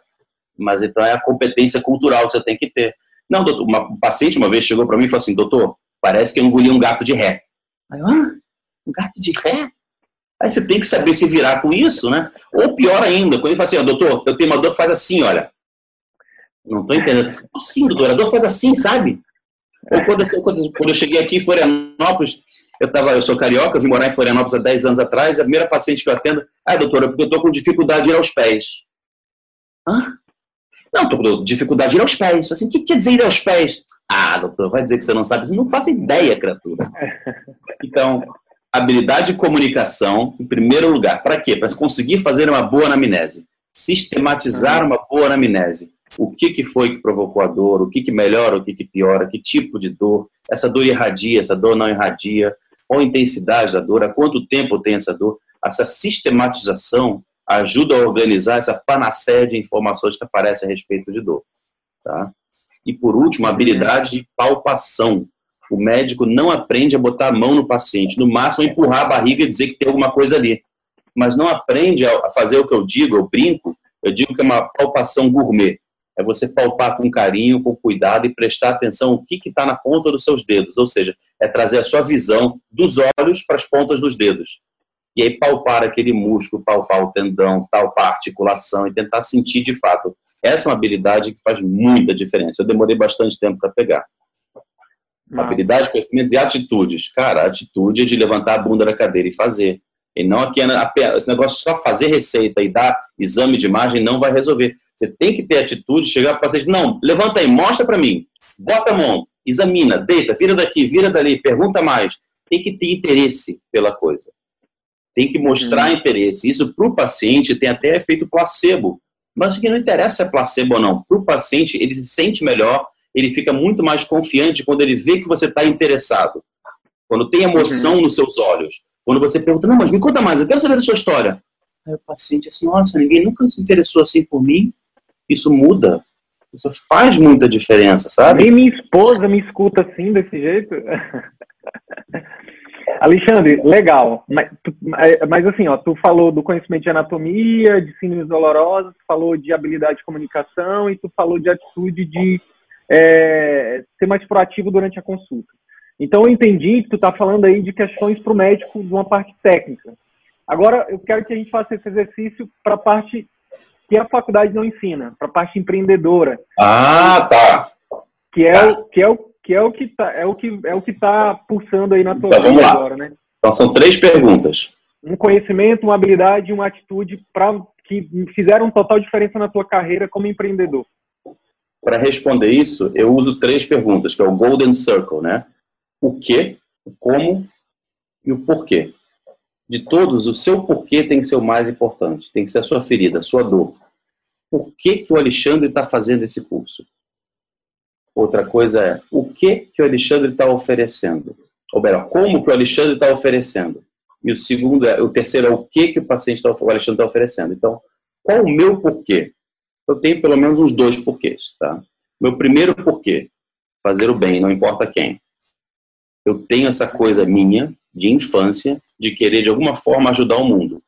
Mas então é a competência cultural que você tem que ter. Não, doutor, uma, um paciente uma vez chegou para mim e falou assim, doutor, parece que eu engoli um gato de ré. Aí, ah, um gato de ré? Aí você tem que saber se virar com isso, né? Ou pior ainda, quando ele fala assim, ó, doutor, eu tenho uma dor que faz assim, olha. Não estou entendendo. Assim, doutor, a dor faz assim, sabe? Ou quando, eu, quando, quando eu cheguei aqui em Florianópolis, eu, tava, eu sou carioca, vim morar em Florianópolis há 10 anos atrás, a primeira paciente que eu atendo, ah, doutora, porque eu estou com dificuldade de ir aos pés. Hã? Não, estou com dificuldade de ir aos pés. Assim, o que quer dizer ir aos pés? Ah, doutor, vai dizer que você não sabe. Não faço ideia, criatura. Então, habilidade de comunicação, em primeiro lugar. Para quê? Para conseguir fazer uma boa anamnese. Sistematizar uma boa anamnese. O que, que foi que provocou a dor, o que, que melhora, o que, que piora, que tipo de dor, essa dor irradia, essa dor não irradia, qual a intensidade da dor, há quanto tempo tem essa dor. Essa sistematização ajuda a organizar essa panaceia de informações que aparecem a respeito de dor. Tá? E por último, a habilidade de palpação. O médico não aprende a botar a mão no paciente, no máximo empurrar a barriga e dizer que tem alguma coisa ali. Mas não aprende a fazer o que eu digo, eu brinco, eu digo que é uma palpação gourmet. É você palpar com carinho, com cuidado e prestar atenção o que está na ponta dos seus dedos. Ou seja, é trazer a sua visão dos olhos para as pontas dos dedos. E aí palpar aquele músculo, palpar o tendão, palpar a articulação e tentar sentir de fato. Essa é uma habilidade que faz muita diferença. Eu demorei bastante tempo para pegar. Não. Habilidade, conhecimento e atitudes. Cara, a atitude é de levantar a bunda da cadeira e fazer. E não aqui, esse negócio só fazer receita e dar exame de imagem não vai resolver. Você tem que ter atitude, chegar para o paciente, não, levanta aí, mostra para mim, bota a mão, examina, deita, vira daqui, vira dali, pergunta mais. Tem que ter interesse pela coisa. Tem que mostrar uhum. interesse. Isso para o paciente tem até efeito placebo. Mas o que não interessa é placebo ou não. Para o paciente, ele se sente melhor, ele fica muito mais confiante quando ele vê que você está interessado. Quando tem emoção uhum. nos seus olhos. Quando você pergunta, não, mas me conta mais, eu quero saber da sua história. Aí o paciente assim, nossa, ninguém nunca se interessou assim por mim. Isso muda. Isso faz muita diferença, sabe? Nem minha esposa me escuta assim, desse jeito. Alexandre, legal. Mas, mas, assim, ó, tu falou do conhecimento de anatomia, de síndromes dolorosas, falou de habilidade de comunicação e tu falou de atitude de é, ser mais proativo durante a consulta. Então eu entendi que tu está falando aí de questões para o médico de uma parte técnica. Agora eu quero que a gente faça esse exercício para a parte que a faculdade não ensina, para a parte empreendedora. Ah, tá. Que é, tá. O, que é o que é o que tá, é o que é o que está pulsando aí na tua então, lá. agora, né? Então são três perguntas. Um conhecimento, uma habilidade, uma atitude para que fizeram total diferença na tua carreira como empreendedor. Para responder isso, eu uso três perguntas, que é o Golden Circle, né? O que, o como e o porquê. De todos, o seu porquê tem que ser o mais importante, tem que ser a sua ferida, a sua dor. Por que, que o Alexandre está fazendo esse curso? Outra coisa é o que, que o Alexandre está oferecendo. Ou melhor, como que o Alexandre está oferecendo. E o segundo é, o terceiro é o que, que o paciente tá, o Alexandre está oferecendo. Então, qual o meu porquê? Eu tenho pelo menos uns dois porquês, tá? Meu primeiro porquê, fazer o bem, não importa quem. Eu tenho essa coisa minha, de infância, de querer de alguma forma ajudar o mundo.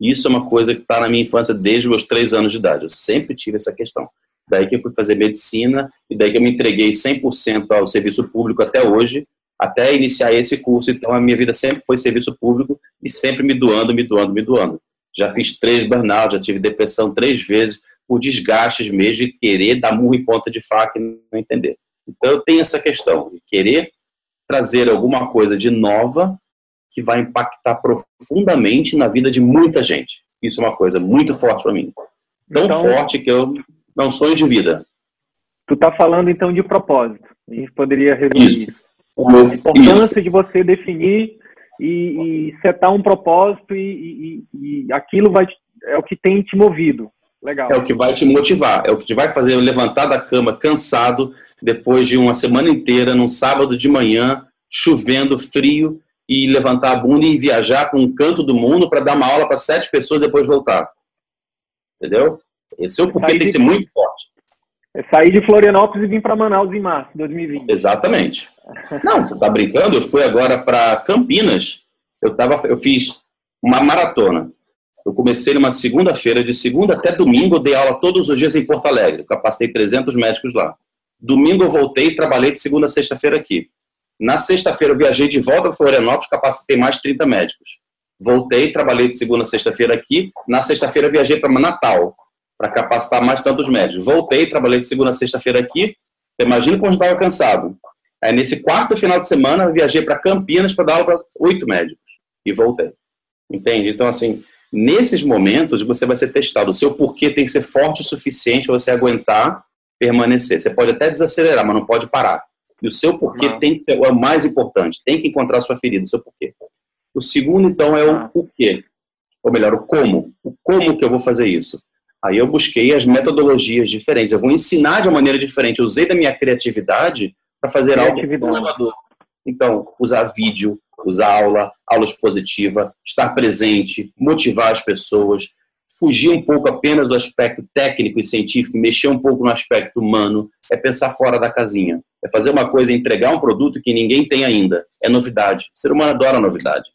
Isso é uma coisa que está na minha infância desde meus três anos de idade. Eu sempre tive essa questão. Daí que eu fui fazer medicina e daí que eu me entreguei 100% ao serviço público até hoje, até iniciar esse curso. Então a minha vida sempre foi serviço público e sempre me doando, me doando, me doando. Já fiz três burnout, já tive depressão três vezes por desgastes mesmo de querer dar murro em ponta de faca e não entender. Então eu tenho essa questão de querer trazer alguma coisa de nova que vai impactar profundamente na vida de muita gente. Isso é uma coisa muito forte para mim. Tão então, forte que eu não sonho de vida. Tu está falando então de propósito. A gente poderia resumir isso. isso. A importância isso. de você definir e, e setar um propósito e, e, e, aquilo vai é o que tem te movido. Legal. É o que vai te motivar, é o que te vai fazer levantar da cama cansado depois de uma semana inteira, num sábado de manhã, chovendo, frio, e levantar a bunda e viajar para um canto do mundo para dar uma aula para sete pessoas e depois voltar. Entendeu? Esse é o porquê tem que ser muito forte. É sair de Florianópolis e vir para Manaus em março de 2020. Exatamente. Não, você está brincando? Eu fui agora para Campinas. Eu, tava, eu fiz uma maratona. Eu comecei numa segunda-feira, de segunda até domingo, dei aula todos os dias em Porto Alegre. Capacitei 300 médicos lá. Domingo eu voltei e trabalhei de segunda a sexta-feira aqui. Na sexta-feira eu viajei de volta para Florianópolis, capacitei mais 30 médicos. Voltei, trabalhei de segunda a sexta-feira aqui. Na sexta-feira viajei para Natal, para capacitar mais tantos médicos. Voltei, trabalhei de segunda a sexta-feira aqui. Imagina como estava cansado. Aí, nesse quarto final de semana, eu viajei para Campinas para dar aula para oito médicos. E voltei. Entende? Então, assim, nesses momentos, você vai ser testado. O seu porquê tem que ser forte o suficiente para você aguentar permanecer. Você pode até desacelerar, mas não pode parar. E o seu porquê tem que ser o mais importante. Tem que encontrar a sua ferida, o seu porquê. O segundo, então, é o porquê. Ou melhor, o como. O como que eu vou fazer isso. Aí eu busquei as metodologias diferentes. Eu vou ensinar de uma maneira diferente. Eu usei da minha criatividade para fazer algo inovador. Então, usar vídeo, usar aula, aula expositiva, estar presente, motivar as pessoas, fugir um pouco apenas do aspecto técnico e científico, mexer um pouco no aspecto humano, é pensar fora da casinha. É fazer uma coisa, entregar um produto que ninguém tem ainda. É novidade. O ser humano adora novidade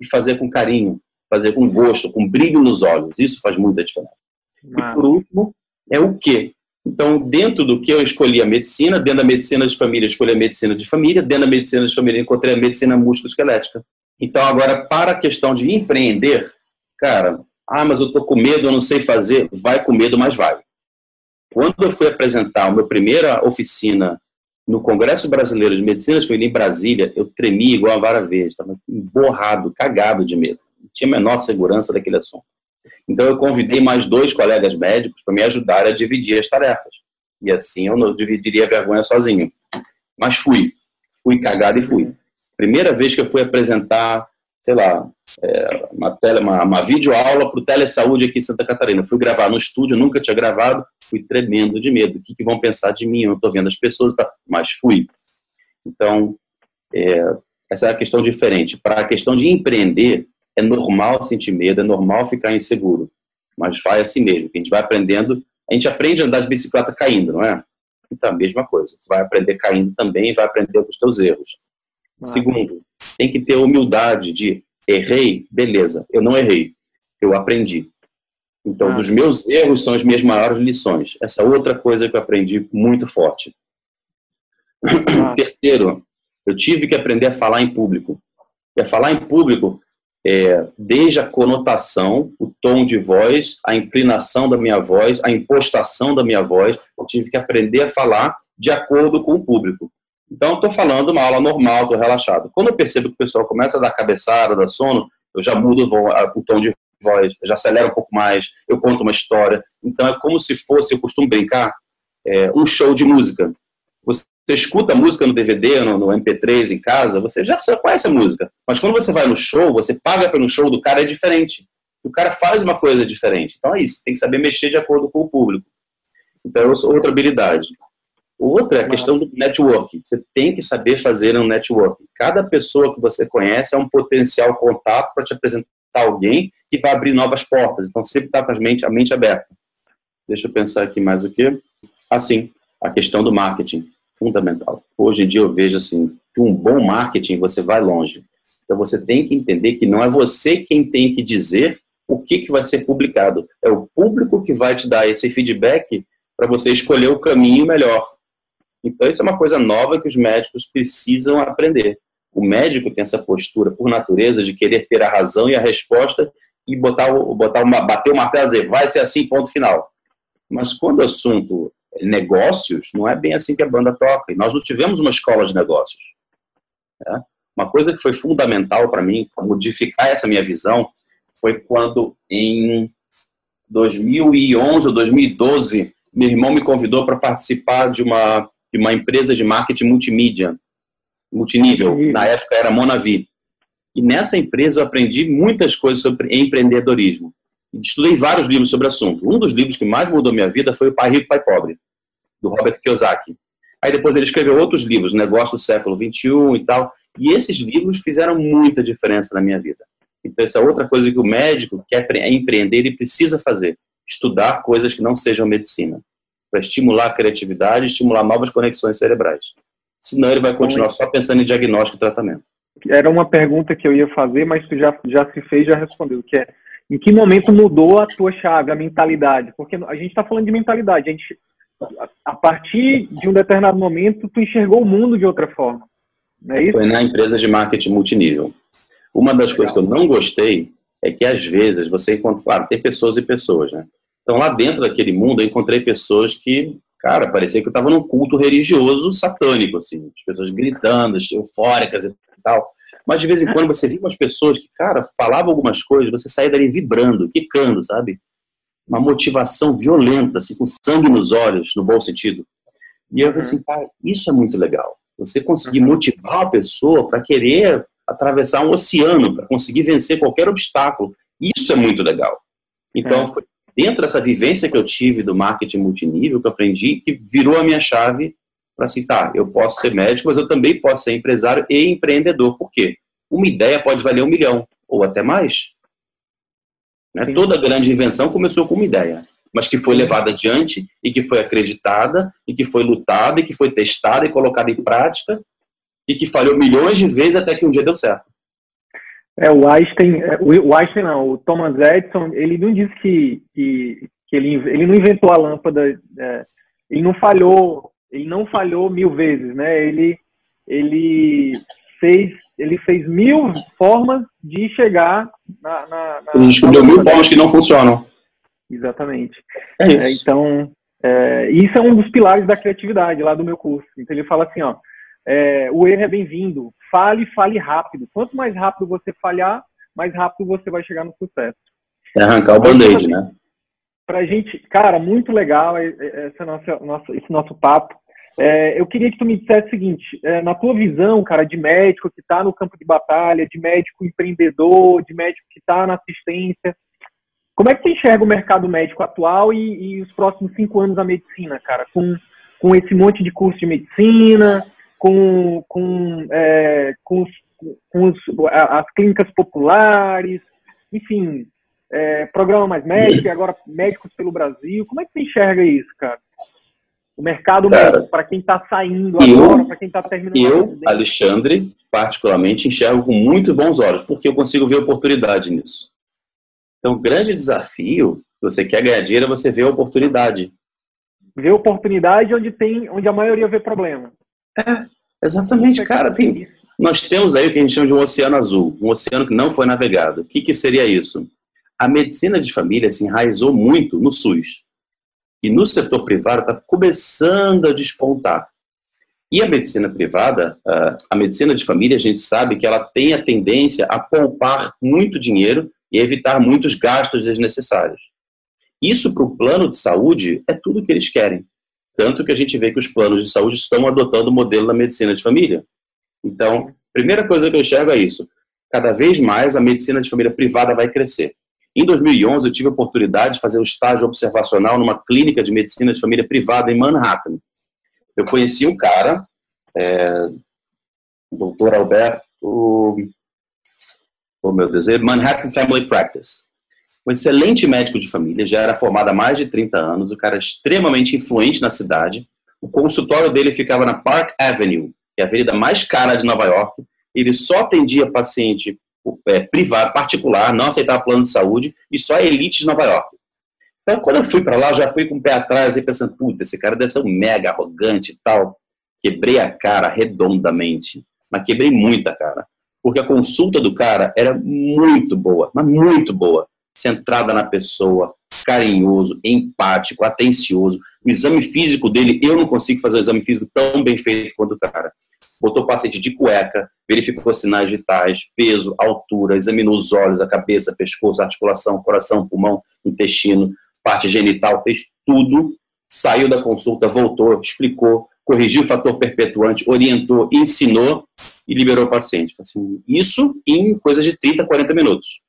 e fazer com carinho, fazer com gosto, com brilho nos olhos. Isso faz muita diferença. E por último, é o quê? Então, dentro do que eu escolhi a medicina, dentro da medicina de família, escolhi a medicina de família, dentro da medicina de família, encontrei a medicina músculo-esquelética. Então, agora, para a questão de empreender, cara, ah, mas eu estou com medo, eu não sei fazer. Vai com medo, mas vai. Quando eu fui apresentar a minha primeira oficina no Congresso Brasileiro de Medicina Família em Brasília, eu tremi igual a vara verde, estava borrado, cagado de medo. Não tinha a menor segurança daquele assunto. Então eu convidei mais dois colegas médicos para me ajudar a dividir as tarefas. E assim eu não dividiria a vergonha sozinho. Mas fui. Fui cagado e fui. Primeira vez que eu fui apresentar, sei lá, é, uma, tele, uma, uma videoaula para o Telesaúde aqui em Santa Catarina. Fui gravar no estúdio, nunca tinha gravado, fui tremendo de medo. O que, que vão pensar de mim? Eu não estou vendo as pessoas, tá? mas fui. Então, é, essa é a questão diferente. Para a questão de empreender, é normal sentir medo, é normal ficar inseguro, mas vai assim mesmo. A gente vai aprendendo, a gente aprende a andar de bicicleta caindo, não é? Então, a mesma coisa. Você vai aprender caindo também e vai aprender com os seus erros. Ah. Segundo, tem que ter humildade de errei, beleza, eu não errei, eu aprendi. Então, ah. dos meus erros são as minhas maiores lições. Essa outra coisa que eu aprendi muito forte. Ah. Terceiro, eu tive que aprender a falar em público. E a falar em público é, desde a conotação, o tom de voz, a inclinação da minha voz, a impostação da minha voz, eu tive que aprender a falar de acordo com o público. Então, estou falando uma aula normal, estou relaxado. Quando eu percebo que o pessoal começa a dar cabeçada, dar sono, eu já mudo o tom de voz, já acelero um pouco mais, eu conto uma história. Então, é como se fosse, eu costumo brincar, é, um show de música. Você você escuta a música no DVD, no, no, MP3 em casa, você já conhece a música. Mas quando você vai no show, você paga pelo show do cara, é diferente. O cara faz uma coisa diferente. Então é isso, tem que saber mexer de acordo com o público. Então é outra habilidade. Outra é a questão do network. Você tem que saber fazer um network. Cada pessoa que você conhece é um potencial contato para te apresentar alguém que vai abrir novas portas. Então sempre está com a mente, a mente aberta. Deixa eu pensar aqui mais o que. Assim, a questão do marketing fundamental. Hoje em dia eu vejo assim, que um bom marketing você vai longe. Então você tem que entender que não é você quem tem que dizer o que, que vai ser publicado. É o público que vai te dar esse feedback para você escolher o caminho melhor. Então isso é uma coisa nova que os médicos precisam aprender. O médico tem essa postura, por natureza, de querer ter a razão e a resposta e botar, botar uma, bater o martelo e dizer vai ser assim, ponto final. Mas quando o assunto negócios, não é bem assim que a banda toca. E nós não tivemos uma escola de negócios. Né? Uma coisa que foi fundamental para mim, para modificar essa minha visão, foi quando em 2011 ou 2012, meu irmão me convidou para participar de uma, de uma empresa de marketing multimídia, multinível. Na época era Monavi. E nessa empresa eu aprendi muitas coisas sobre empreendedorismo. Estudei vários livros sobre o assunto. Um dos livros que mais mudou minha vida foi O Pai Rico, Pai Pobre, do Robert Kiyosaki. Aí depois ele escreveu outros livros, Negócio do Século XXI e tal. E esses livros fizeram muita diferença na minha vida. Então, essa é outra coisa que o médico quer empreender, ele precisa fazer. Estudar coisas que não sejam medicina. Para estimular a criatividade, estimular novas conexões cerebrais. Senão ele vai continuar só pensando em diagnóstico e tratamento. Era uma pergunta que eu ia fazer, mas tu já, já se fez, já respondeu, que é em que momento mudou a tua chave, a mentalidade? Porque a gente está falando de mentalidade. A, gente, a partir de um determinado momento, tu enxergou o mundo de outra forma. Não é isso? Foi na empresa de marketing multinível. Uma das Legal. coisas que eu não gostei é que, às vezes, você encontra... Claro, tem pessoas e pessoas, né? Então, lá dentro daquele mundo, eu encontrei pessoas que, cara, parecia que eu estava num culto religioso satânico, assim. As pessoas gritando, eufóricas e tal. Mas de vez em quando você via umas pessoas que, cara, falavam algumas coisas, você saía dali vibrando, quicando, sabe? Uma motivação violenta, assim, com sangue nos olhos, no bom sentido. E eu falei assim, cara, isso é muito legal. Você conseguir uhum. motivar a pessoa para querer atravessar um oceano, para conseguir vencer qualquer obstáculo. Isso é muito legal. Então, é. foi dentro dessa vivência que eu tive do marketing multinível, que eu aprendi, que virou a minha chave para citar, eu posso ser médico, mas eu também posso ser empresário e empreendedor. Por quê? Uma ideia pode valer um milhão, ou até mais. Né? Toda grande invenção começou com uma ideia, mas que foi levada adiante e que foi acreditada e que foi lutada e que foi testada e colocada em prática e que falhou milhões de vezes até que um dia deu certo. É, o Einstein, é, o Einstein não, o Thomas Edison, ele não disse que, que, que ele, ele não inventou a lâmpada, é, ele não falhou ele não falhou mil vezes, né? Ele, ele fez, ele fez mil formas de chegar na. na, na ele descobriu mil formas que não funcionam. Exatamente. É isso. É, então, é, isso é um dos pilares da criatividade lá do meu curso. Então ele fala assim, ó, é, o erro é bem-vindo. Fale, fale rápido. Quanto mais rápido você falhar, mais rápido você vai chegar no sucesso. É arrancar o band-aid, né? Pra gente, cara, muito legal esse nosso, nosso, esse nosso papo. É, eu queria que tu me dissesse o seguinte, é, na tua visão, cara, de médico que está no campo de batalha, de médico empreendedor, de médico que está na assistência, como é que tu enxerga o mercado médico atual e, e os próximos cinco anos da medicina, cara? Com, com esse monte de curso de medicina, com, com, é, com, os, com os, as clínicas populares, enfim, é, programa mais médico e agora médicos pelo Brasil. Como é que tu enxerga isso, cara? O mercado para quem está saindo agora, para quem está terminando. Eu, Alexandre, particularmente, enxergo com muito bons olhos, porque eu consigo ver oportunidade nisso. Então, o grande desafio, se você quer ganhar dinheiro, é você ver a oportunidade. Ver oportunidade onde tem, onde a maioria vê problema. É, exatamente, cara. Tem, nós temos aí o que a gente chama de um oceano azul, um oceano que não foi navegado. O que, que seria isso? A medicina de família se enraizou muito no SUS. E no setor privado está começando a despontar. E a medicina privada, a medicina de família, a gente sabe que ela tem a tendência a poupar muito dinheiro e evitar muitos gastos desnecessários. Isso para o plano de saúde é tudo que eles querem. Tanto que a gente vê que os planos de saúde estão adotando o modelo da medicina de família. Então, primeira coisa que eu enxergo é isso. Cada vez mais a medicina de família privada vai crescer. Em 2011, eu tive a oportunidade de fazer um estágio observacional numa clínica de medicina de família privada em Manhattan. Eu conheci um cara, é, o doutor Alberto, oh meu Deus, é Manhattan Family Practice. Um excelente médico de família, já era formado há mais de 30 anos, o cara é extremamente influente na cidade. O consultório dele ficava na Park Avenue, que é a avenida mais cara de Nova York. Ele só atendia paciente é, privado, particular, não aceitava plano de saúde e só a elite de Nova York. Então, quando eu fui para lá, já fui com o pé atrás e pensando, puta, esse cara deve ser um mega arrogante e tal. Quebrei a cara redondamente, mas quebrei muita cara. Porque a consulta do cara era muito boa, mas muito boa. Centrada na pessoa, carinhoso, empático, atencioso. O exame físico dele, eu não consigo fazer o exame físico tão bem feito quanto o cara botou o paciente de cueca, verificou sinais vitais, peso, altura, examinou os olhos, a cabeça, pescoço, articulação, coração, pulmão, intestino, parte genital, fez tudo, saiu da consulta, voltou, explicou, corrigiu o fator perpetuante, orientou, ensinou e liberou o paciente. Assim, isso em coisa de 30, 40 minutos.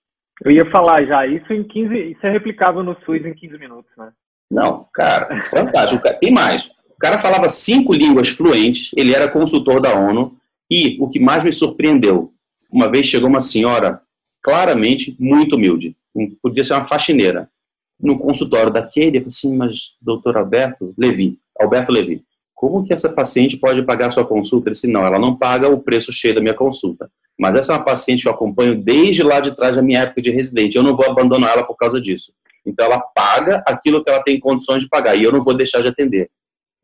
Eu ia falar já, isso em 15, isso é replicável no SUS em 15 minutos, né? Não, cara, fantástico. Tem mais. O cara falava cinco línguas fluentes, ele era consultor da ONU, e o que mais me surpreendeu, uma vez chegou uma senhora claramente muito humilde, podia ser uma faxineira, no consultório daquele, eu assim, mas doutor Alberto Levi, Alberto Levi, como que essa paciente pode pagar sua consulta? Ele disse, não, ela não paga o preço cheio da minha consulta. Mas essa é uma paciente que eu acompanho desde lá de trás da minha época de residente. Eu não vou abandonar ela por causa disso. Então ela paga aquilo que ela tem condições de pagar e eu não vou deixar de atender.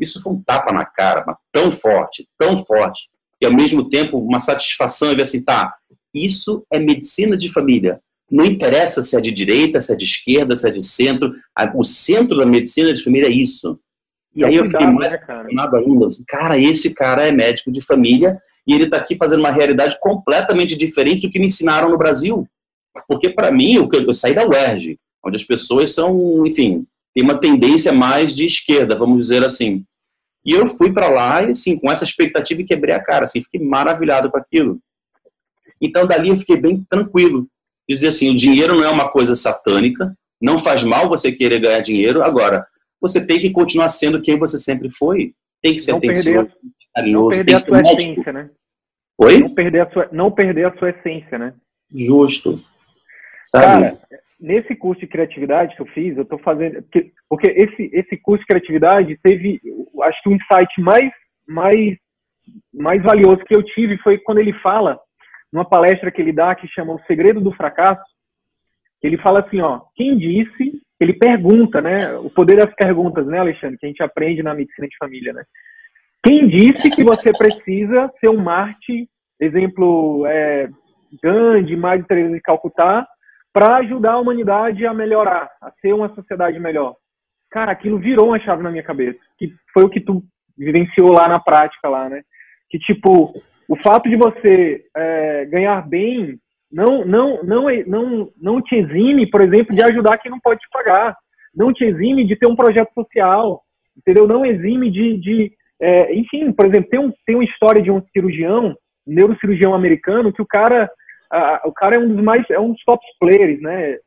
Isso foi um tapa na cara, mas tão forte, tão forte. E ao mesmo tempo uma satisfação e ver assim, tá, isso é medicina de família. Não interessa se é de direita, se é de esquerda, se é de centro. O centro da medicina de família é isso. E é aí eu fiquei mais né, apaixonado ainda. Assim, cara, esse cara é médico de família e ele está aqui fazendo uma realidade completamente diferente do que me ensinaram no Brasil. Porque, para mim, eu, eu saí da UERJ, onde as pessoas são, enfim, tem uma tendência mais de esquerda, vamos dizer assim. E eu fui para lá e, assim, com essa expectativa e quebrei a cara, assim, fiquei maravilhado com aquilo. Então, dali eu fiquei bem tranquilo. Dizer assim, o dinheiro não é uma coisa satânica, não faz mal você querer ganhar dinheiro. Agora, você tem que continuar sendo quem você sempre foi. Tem que ser não atencioso, perder, carinhoso. Não perder a sua médico. essência, né? Oi? Não perder, a sua, não perder a sua essência, né? Justo. Sabe? Cara, nesse curso de criatividade que eu fiz, eu tô fazendo. Porque, porque esse, esse curso de criatividade teve. Acho que o insight mais, mais, mais valioso que eu tive foi quando ele fala, numa palestra que ele dá, que chama O Segredo do Fracasso, ele fala assim, ó, quem disse, ele pergunta, né, o poder das perguntas, né, Alexandre, que a gente aprende na medicina de família, né? Quem disse que você precisa ser um Marte, exemplo, é, Gandhi, Madre Teresa de Calcutá, para ajudar a humanidade a melhorar, a ser uma sociedade melhor? Cara, aquilo virou uma chave na minha cabeça, que foi o que tu vivenciou lá na prática lá, né? Que tipo, o fato de você é, ganhar bem não, não, não, não, não te exime, por exemplo, de ajudar quem não pode te pagar. Não te exime de ter um projeto social, entendeu? Não exime de, de é, enfim, por exemplo, tem, um, tem uma história de um cirurgião, um neurocirurgião americano, que o cara, a, o cara é um dos mais, é um dos top players, né?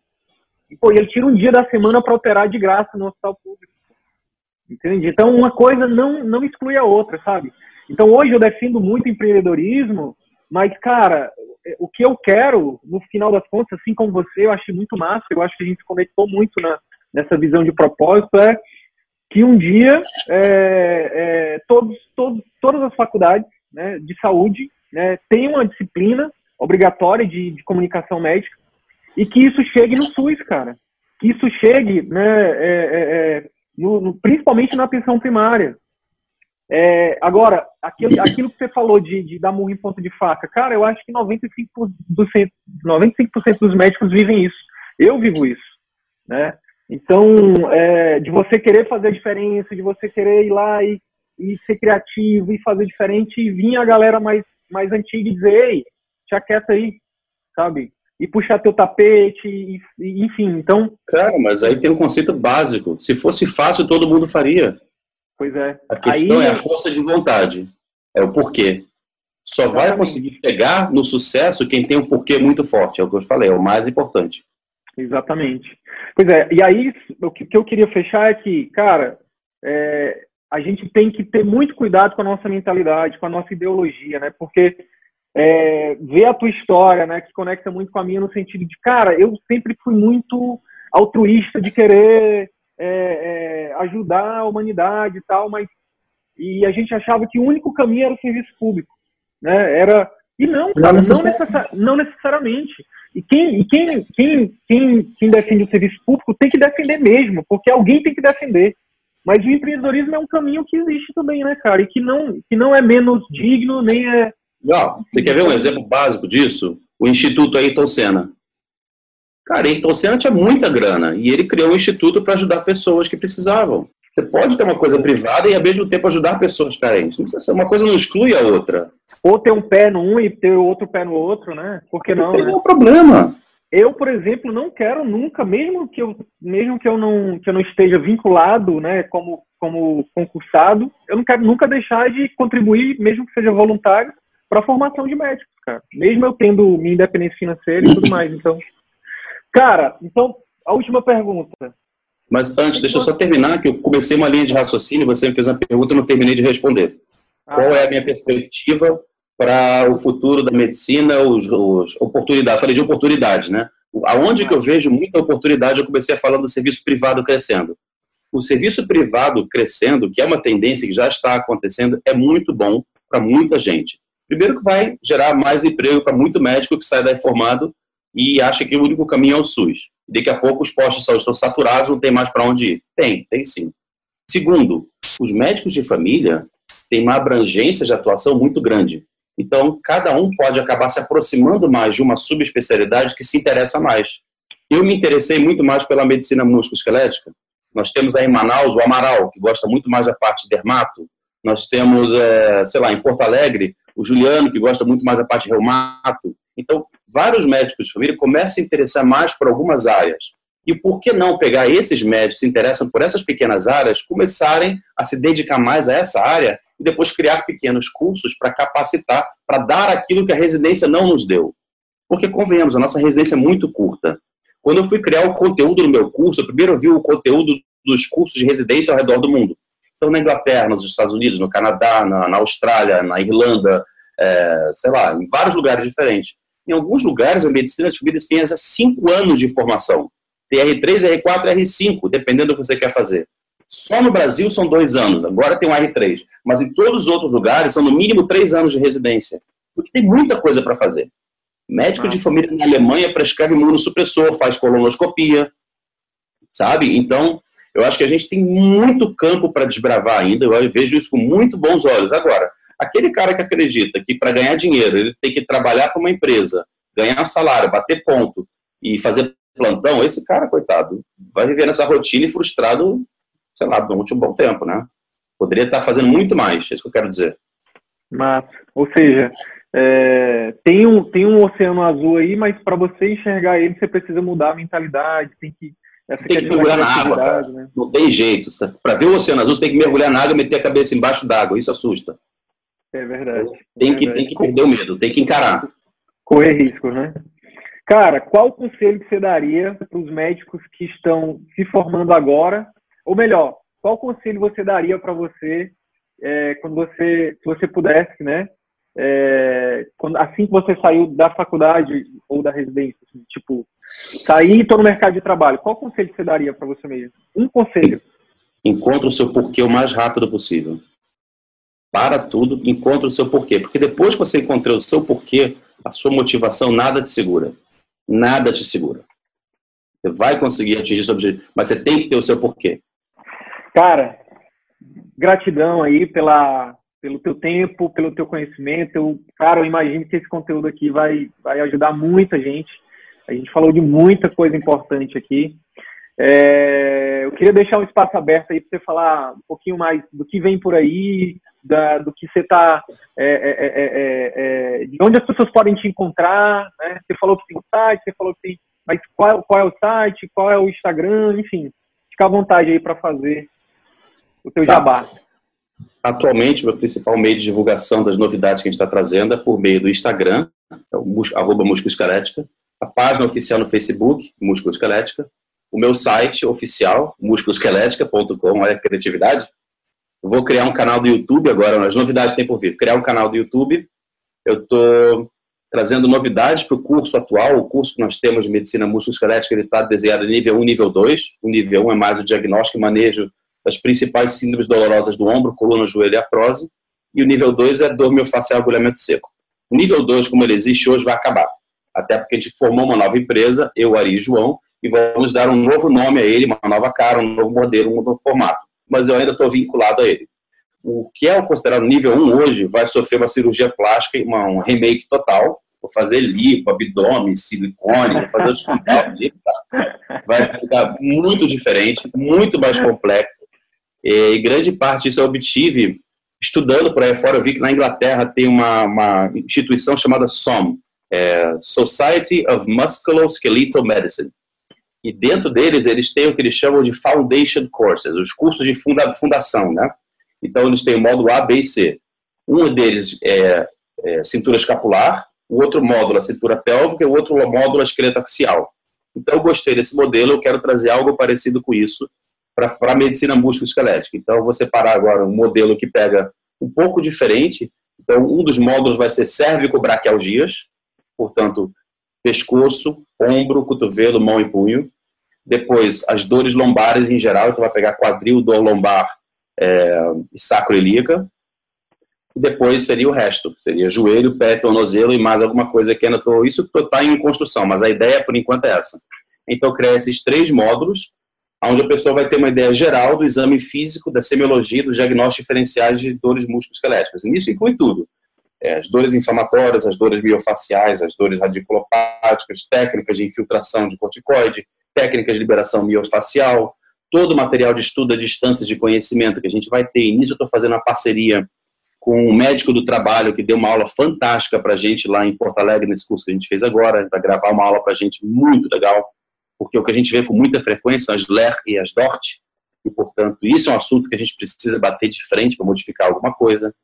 E, pô, ele tira um dia da semana para operar de graça no hospital público. Entende? Então, uma coisa não, não exclui a outra, sabe? Então, hoje eu defendo muito empreendedorismo, mas, cara, o que eu quero, no final das contas, assim como você, eu achei muito massa, eu acho que a gente se conectou muito na, nessa visão de propósito, é que um dia é, é, todos, todos, todas as faculdades né, de saúde né, tenham uma disciplina obrigatória de, de, comunicação médica e que isso chegue no SUS, cara. Que isso chegue, né, é, é, é no, no, principalmente na atenção primária. É, agora, aquilo, aquilo que você falou de, de dar murro em ponto de faca, cara, eu acho que 95%, 95 dos médicos vivem isso. Eu vivo isso, né? Então, é, de você querer fazer a diferença, de você querer ir lá e, e ser criativo e fazer diferente, e vir a galera mais, mais antiga e dizer, ei, já quieta aí, sabe? E puxar teu tapete, e, e, enfim, então... Cara, mas aí tem um conceito básico. Se fosse fácil, todo mundo faria. Pois é. A questão Aí... é a força de vontade. É o porquê. Só Exatamente. vai conseguir chegar no sucesso quem tem um porquê muito forte. É o que eu falei, é o mais importante. Exatamente. Pois é, e aí o que eu queria fechar é que, cara, é, a gente tem que ter muito cuidado com a nossa mentalidade, com a nossa ideologia, né? Porque é, ver a tua história, né, que conecta muito com a minha no sentido de, cara, eu sempre fui muito altruísta de querer é, é, ajudar a humanidade e tal, mas e a gente achava que o único caminho era o serviço público, né? Era e não, cara, não, necessari não necessariamente. E quem, e quem, quem, quem, quem defende o serviço público tem que defender mesmo, porque alguém tem que defender. Mas o empreendedorismo é um caminho que existe também, né, cara? E que não, que não é menos digno, nem é. Ó, você quer ver um exemplo básico disso? O Instituto Ayrton Senna. Cara, Ayrton Senna tinha muita grana e ele criou um instituto para ajudar pessoas que precisavam. Você pode ter uma coisa privada e ao mesmo tempo ajudar pessoas carentes. Uma coisa não exclui a outra. Ou ter um pé no um e ter outro pé no outro, né? Por que não? Não tem né? problema. Eu, por exemplo, não quero nunca, mesmo que eu, mesmo que eu não, que eu não esteja vinculado, né, como como concursado, eu não quero nunca deixar de contribuir, mesmo que seja voluntário, para a formação de médicos, cara. Mesmo eu tendo minha independência financeira e tudo mais. Então, cara, então, a última pergunta. Mas antes, deixa eu só terminar, que eu comecei uma linha de raciocínio, você me fez uma pergunta e não terminei de responder. Ah. Qual é a minha perspectiva para o futuro da medicina, os, os oportunidades? Falei de oportunidades, né? Aonde que eu vejo muita oportunidade, eu comecei falando do serviço privado crescendo. O serviço privado crescendo, que é uma tendência que já está acontecendo, é muito bom para muita gente. Primeiro que vai gerar mais emprego para muito médico que sai daí formado e acha que o único caminho é o SUS. Daqui a pouco os postos de saúde estão saturados, não tem mais para onde ir. Tem, tem sim. Segundo, os médicos de família têm uma abrangência de atuação muito grande. Então, cada um pode acabar se aproximando mais de uma subespecialidade que se interessa mais. Eu me interessei muito mais pela medicina musculoesquelética. Nós temos aí em Manaus o Amaral, que gosta muito mais da parte de dermato. Nós temos, é, sei lá, em Porto Alegre, o Juliano, que gosta muito mais da parte reumato. Então, vários médicos de família começam a interessar mais por algumas áreas. E por que não pegar esses médicos que se interessam por essas pequenas áreas, começarem a se dedicar mais a essa área e depois criar pequenos cursos para capacitar, para dar aquilo que a residência não nos deu? Porque, convenhamos, a nossa residência é muito curta. Quando eu fui criar o conteúdo no meu curso, eu primeiro vi o conteúdo dos cursos de residência ao redor do mundo. Então, na Inglaterra, nos Estados Unidos, no Canadá, na, na Austrália, na Irlanda, é, sei lá, em vários lugares diferentes. Em alguns lugares, a medicina de família tem até cinco anos de formação. Tem R3, R4 R5, dependendo do que você quer fazer. Só no Brasil são dois anos, agora tem um R3. Mas em todos os outros lugares são no mínimo três anos de residência. Porque tem muita coisa para fazer. Médico ah. de família na Alemanha prescreve imunossupressor, faz colonoscopia, sabe? Então, eu acho que a gente tem muito campo para desbravar ainda. Eu vejo isso com muito bons olhos. Agora, Aquele cara que acredita que para ganhar dinheiro ele tem que trabalhar para uma empresa, ganhar um salário, bater ponto e fazer plantão, esse cara, coitado, vai viver nessa rotina e frustrado, sei lá, durante um bom tempo, né? Poderia estar fazendo muito mais, é isso que eu quero dizer. Mas, ou seja, é, tem, um, tem um oceano azul aí, mas para você enxergar ele, você precisa mudar a mentalidade, tem que. Tem que mergulhar na água, cara. Né? Não tem jeito. Para ver o oceano azul, você tem que mergulhar na água e meter a cabeça embaixo d'água. Isso assusta. É verdade. Tem, é que, verdade. tem que perder o medo, tem que encarar. Correr risco, né? Cara, qual conselho que você daria para os médicos que estão se formando agora? Ou melhor, qual conselho você daria para você é, quando você, se você pudesse, né? É, quando, assim que você saiu da faculdade ou da residência, assim, tipo, sair e estou no mercado de trabalho, qual conselho você daria para você mesmo? Um conselho. Encontre o seu porquê o mais rápido possível para tudo, encontra o seu porquê. Porque depois que você encontrou o seu porquê, a sua motivação nada te segura. Nada te segura. Você vai conseguir atingir seu objetivo, mas você tem que ter o seu porquê. Cara, gratidão aí pela, pelo teu tempo, pelo teu conhecimento. Eu, cara, eu imagino que esse conteúdo aqui vai, vai ajudar muita gente. A gente falou de muita coisa importante aqui. É, eu queria deixar um espaço aberto aí para você falar um pouquinho mais do que vem por aí, da, do que você está, é é, é, é, é, de onde as pessoas podem te encontrar. Né? Você falou que tem um site, você falou que tem, mas qual, qual é o site, qual é o Instagram, enfim, fica à vontade aí para fazer o teu tá. jabá. Atualmente, meu principal meio de divulgação das novidades que a gente está trazendo é por meio do Instagram, é o arroba Esquelética, a página oficial no Facebook, Músculo Esquelética, o meu site oficial, musculoesquelética.com, olha a criatividade. Vou criar um canal do YouTube agora, as novidades tem por vir. Criar um canal do YouTube. Eu estou trazendo novidades para o curso atual. O curso que nós temos de medicina musculoesquelética, ele está desenhado nível 1 nível 2. O nível 1 é mais o diagnóstico e manejo das principais síndromes dolorosas do ombro, coluna, joelho e artrose. E o nível 2 é dor miofascial agulhamento seco. O nível 2, como ele existe hoje, vai acabar. Até porque a gente formou uma nova empresa, eu, Ari e João, e vamos dar um novo nome a ele, uma nova cara, um novo modelo, um novo formato. Mas eu ainda estou vinculado a ele. O que é considerado nível 1 hoje vai sofrer uma cirurgia plástica, uma, um remake total. Vou fazer lipo, abdômen, silicone, vou fazer os Vai ficar muito diferente, muito mais complexo. E grande parte disso eu obtive estudando por aí fora. Eu vi que na Inglaterra tem uma, uma instituição chamada SOM, é Society of Musculoskeletal Medicine E dentro deles, eles têm o que eles chamam de Foundation Courses, os cursos de funda fundação, né? Então, eles têm o módulo A, B e C. Um deles é, é cintura escapular, o outro módulo a cintura pélvica e o outro módulo a esqueleto axial. Então, eu gostei desse modelo, eu quero trazer algo parecido com isso para a medicina musculoesquelética. Então, eu vou separar agora um modelo que pega um pouco diferente. Então, um dos módulos vai ser cérvico-braquialgias, portanto, pescoço, ombro, cotovelo, mão e punho. Depois, as dores lombares em geral, então vai pegar quadril, dor lombar é, e sacroilíaca. E depois seria o resto, seria joelho, pé, tornozelo e mais alguma coisa que ainda estou... Isso está em construção, mas a ideia, por enquanto, é essa. Então, criar esses três módulos, onde a pessoa vai ter uma ideia geral do exame físico, da semiologia, dos diagnósticos diferenciais de dores musculoesqueléticas. E isso inclui tudo é, as dores inflamatórias, as dores miofaciais, as dores radiculopáticas, técnicas de infiltração de corticoide, técnicas de liberação miofacial, todo o material de estudo à distância de conhecimento que a gente vai ter. E nisso eu estou fazendo uma parceria com um médico do trabalho que deu uma aula fantástica para a gente lá em Porto Alegre, nesse curso que a gente fez agora, vai gravar uma aula para a gente muito legal, porque o que a gente vê com muita frequência são as LER e as DORT, e, portanto, isso é um assunto que a gente precisa bater de frente para modificar alguma coisa.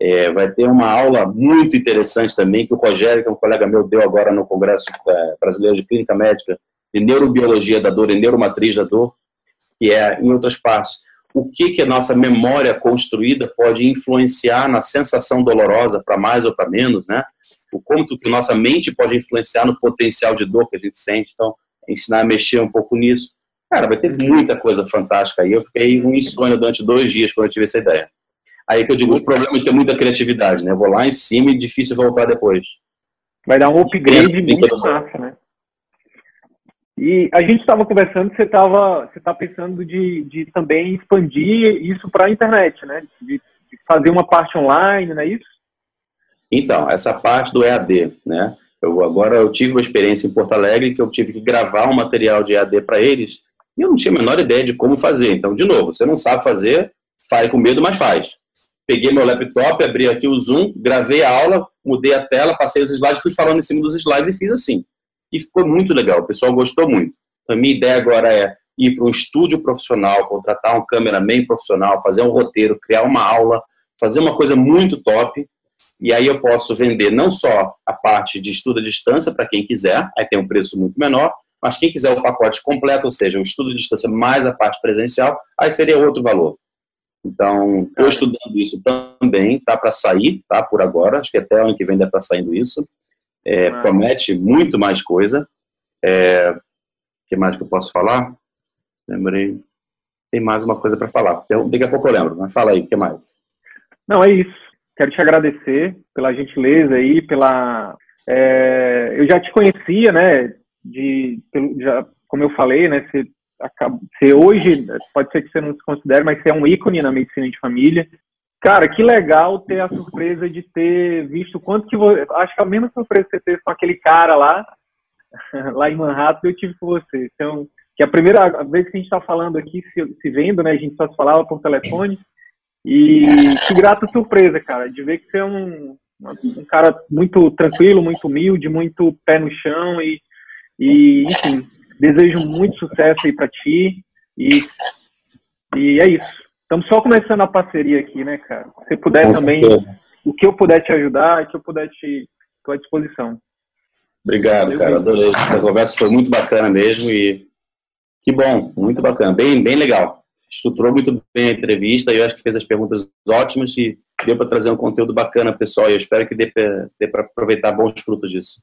É, vai ter uma aula muito interessante também, que o Rogério, que é um colega meu, deu agora no Congresso é, Brasileiro de Clínica Médica, de Neurobiologia da Dor e Neuromatriz da Dor, que é, em outras partes, o que, que a nossa memória construída pode influenciar na sensação dolorosa, para mais ou para menos, né? O como que nossa mente pode influenciar no potencial de dor que a gente sente. Então, ensinar a mexer um pouco nisso. Cara, vai ter muita coisa fantástica aí. Eu fiquei um insônia durante dois dias quando eu tive essa ideia. Aí que eu digo, os problemas têm muita criatividade, né? Eu vou lá em cima e difícil voltar depois. Vai dar um upgrade muito massa, né? E a gente estava conversando, você estava você tá pensando de, de também expandir isso para a internet, né? De, de, fazer uma parte online, não é isso? Então, essa parte do EAD, né? Eu, agora eu tive uma experiência em Porto Alegre que eu tive que gravar um material de EAD para eles e eu não tinha a menor ideia de como fazer. Então, de novo, você não sabe fazer, faz com medo, mas faz peguei meu laptop, abri aqui o Zoom, gravei a aula, mudei a tela, passei os slides, fui falando em cima dos slides e fiz assim. E ficou muito legal, o pessoal gostou muito. Então, a minha ideia agora é ir para um estúdio profissional, contratar um cameraman profissional, fazer um roteiro, criar uma aula, fazer uma coisa muito top. E aí eu posso vender não só a parte de estudo à distância para quem quiser, aí tem um preço muito menor, mas quem quiser o pacote completo, ou seja, o estudo à distância mais a parte presencial, aí seria outro valor. Então, estou estudando isso também, tá para sair, tá por agora, acho que até ano que vem deve estar tá saindo isso. É, ah. Promete muito mais coisa. É, o que mais que eu posso falar? Lembrei. Tem mais uma coisa para falar. Daqui a pouco eu lembro, mas fala aí, o que mais? Não, é isso. Quero te agradecer pela gentileza aí, pela. É, eu já te conhecia, né? De, pelo, já, como eu falei, né? Você você hoje, pode ser que você não se considere, mas você é um ícone na medicina de família. Cara, que legal ter a surpresa de ter visto quanto que você. Acho que a mesma surpresa que você teve com aquele cara lá, lá em Manhattan, eu tive com você. Então, que é a primeira vez que a gente está falando aqui, se, se, vendo, né? A gente só se falava por telefone. E que grata surpresa, cara, de ver que você é um, um cara muito tranquilo, muito humilde, muito pé no chão e, e enfim, Desejo muito sucesso aí para ti e, e é isso. Estamos só começando a parceria aqui, né, cara? Se puder Com também, certeza. o que eu puder te ajudar, o que eu puder te estou à disposição. Obrigado, cara. Adorei. Essa conversa foi muito bacana mesmo e que bom, muito bacana, bem, bem legal. Estruturou muito bem a entrevista e eu acho que fez as perguntas ótimas e deu para trazer um conteúdo bacana, pessoal. E eu espero que dê para aproveitar bons frutos disso.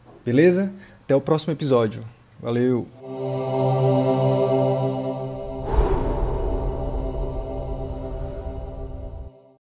Beleza? Até o próximo episódio. Valeu!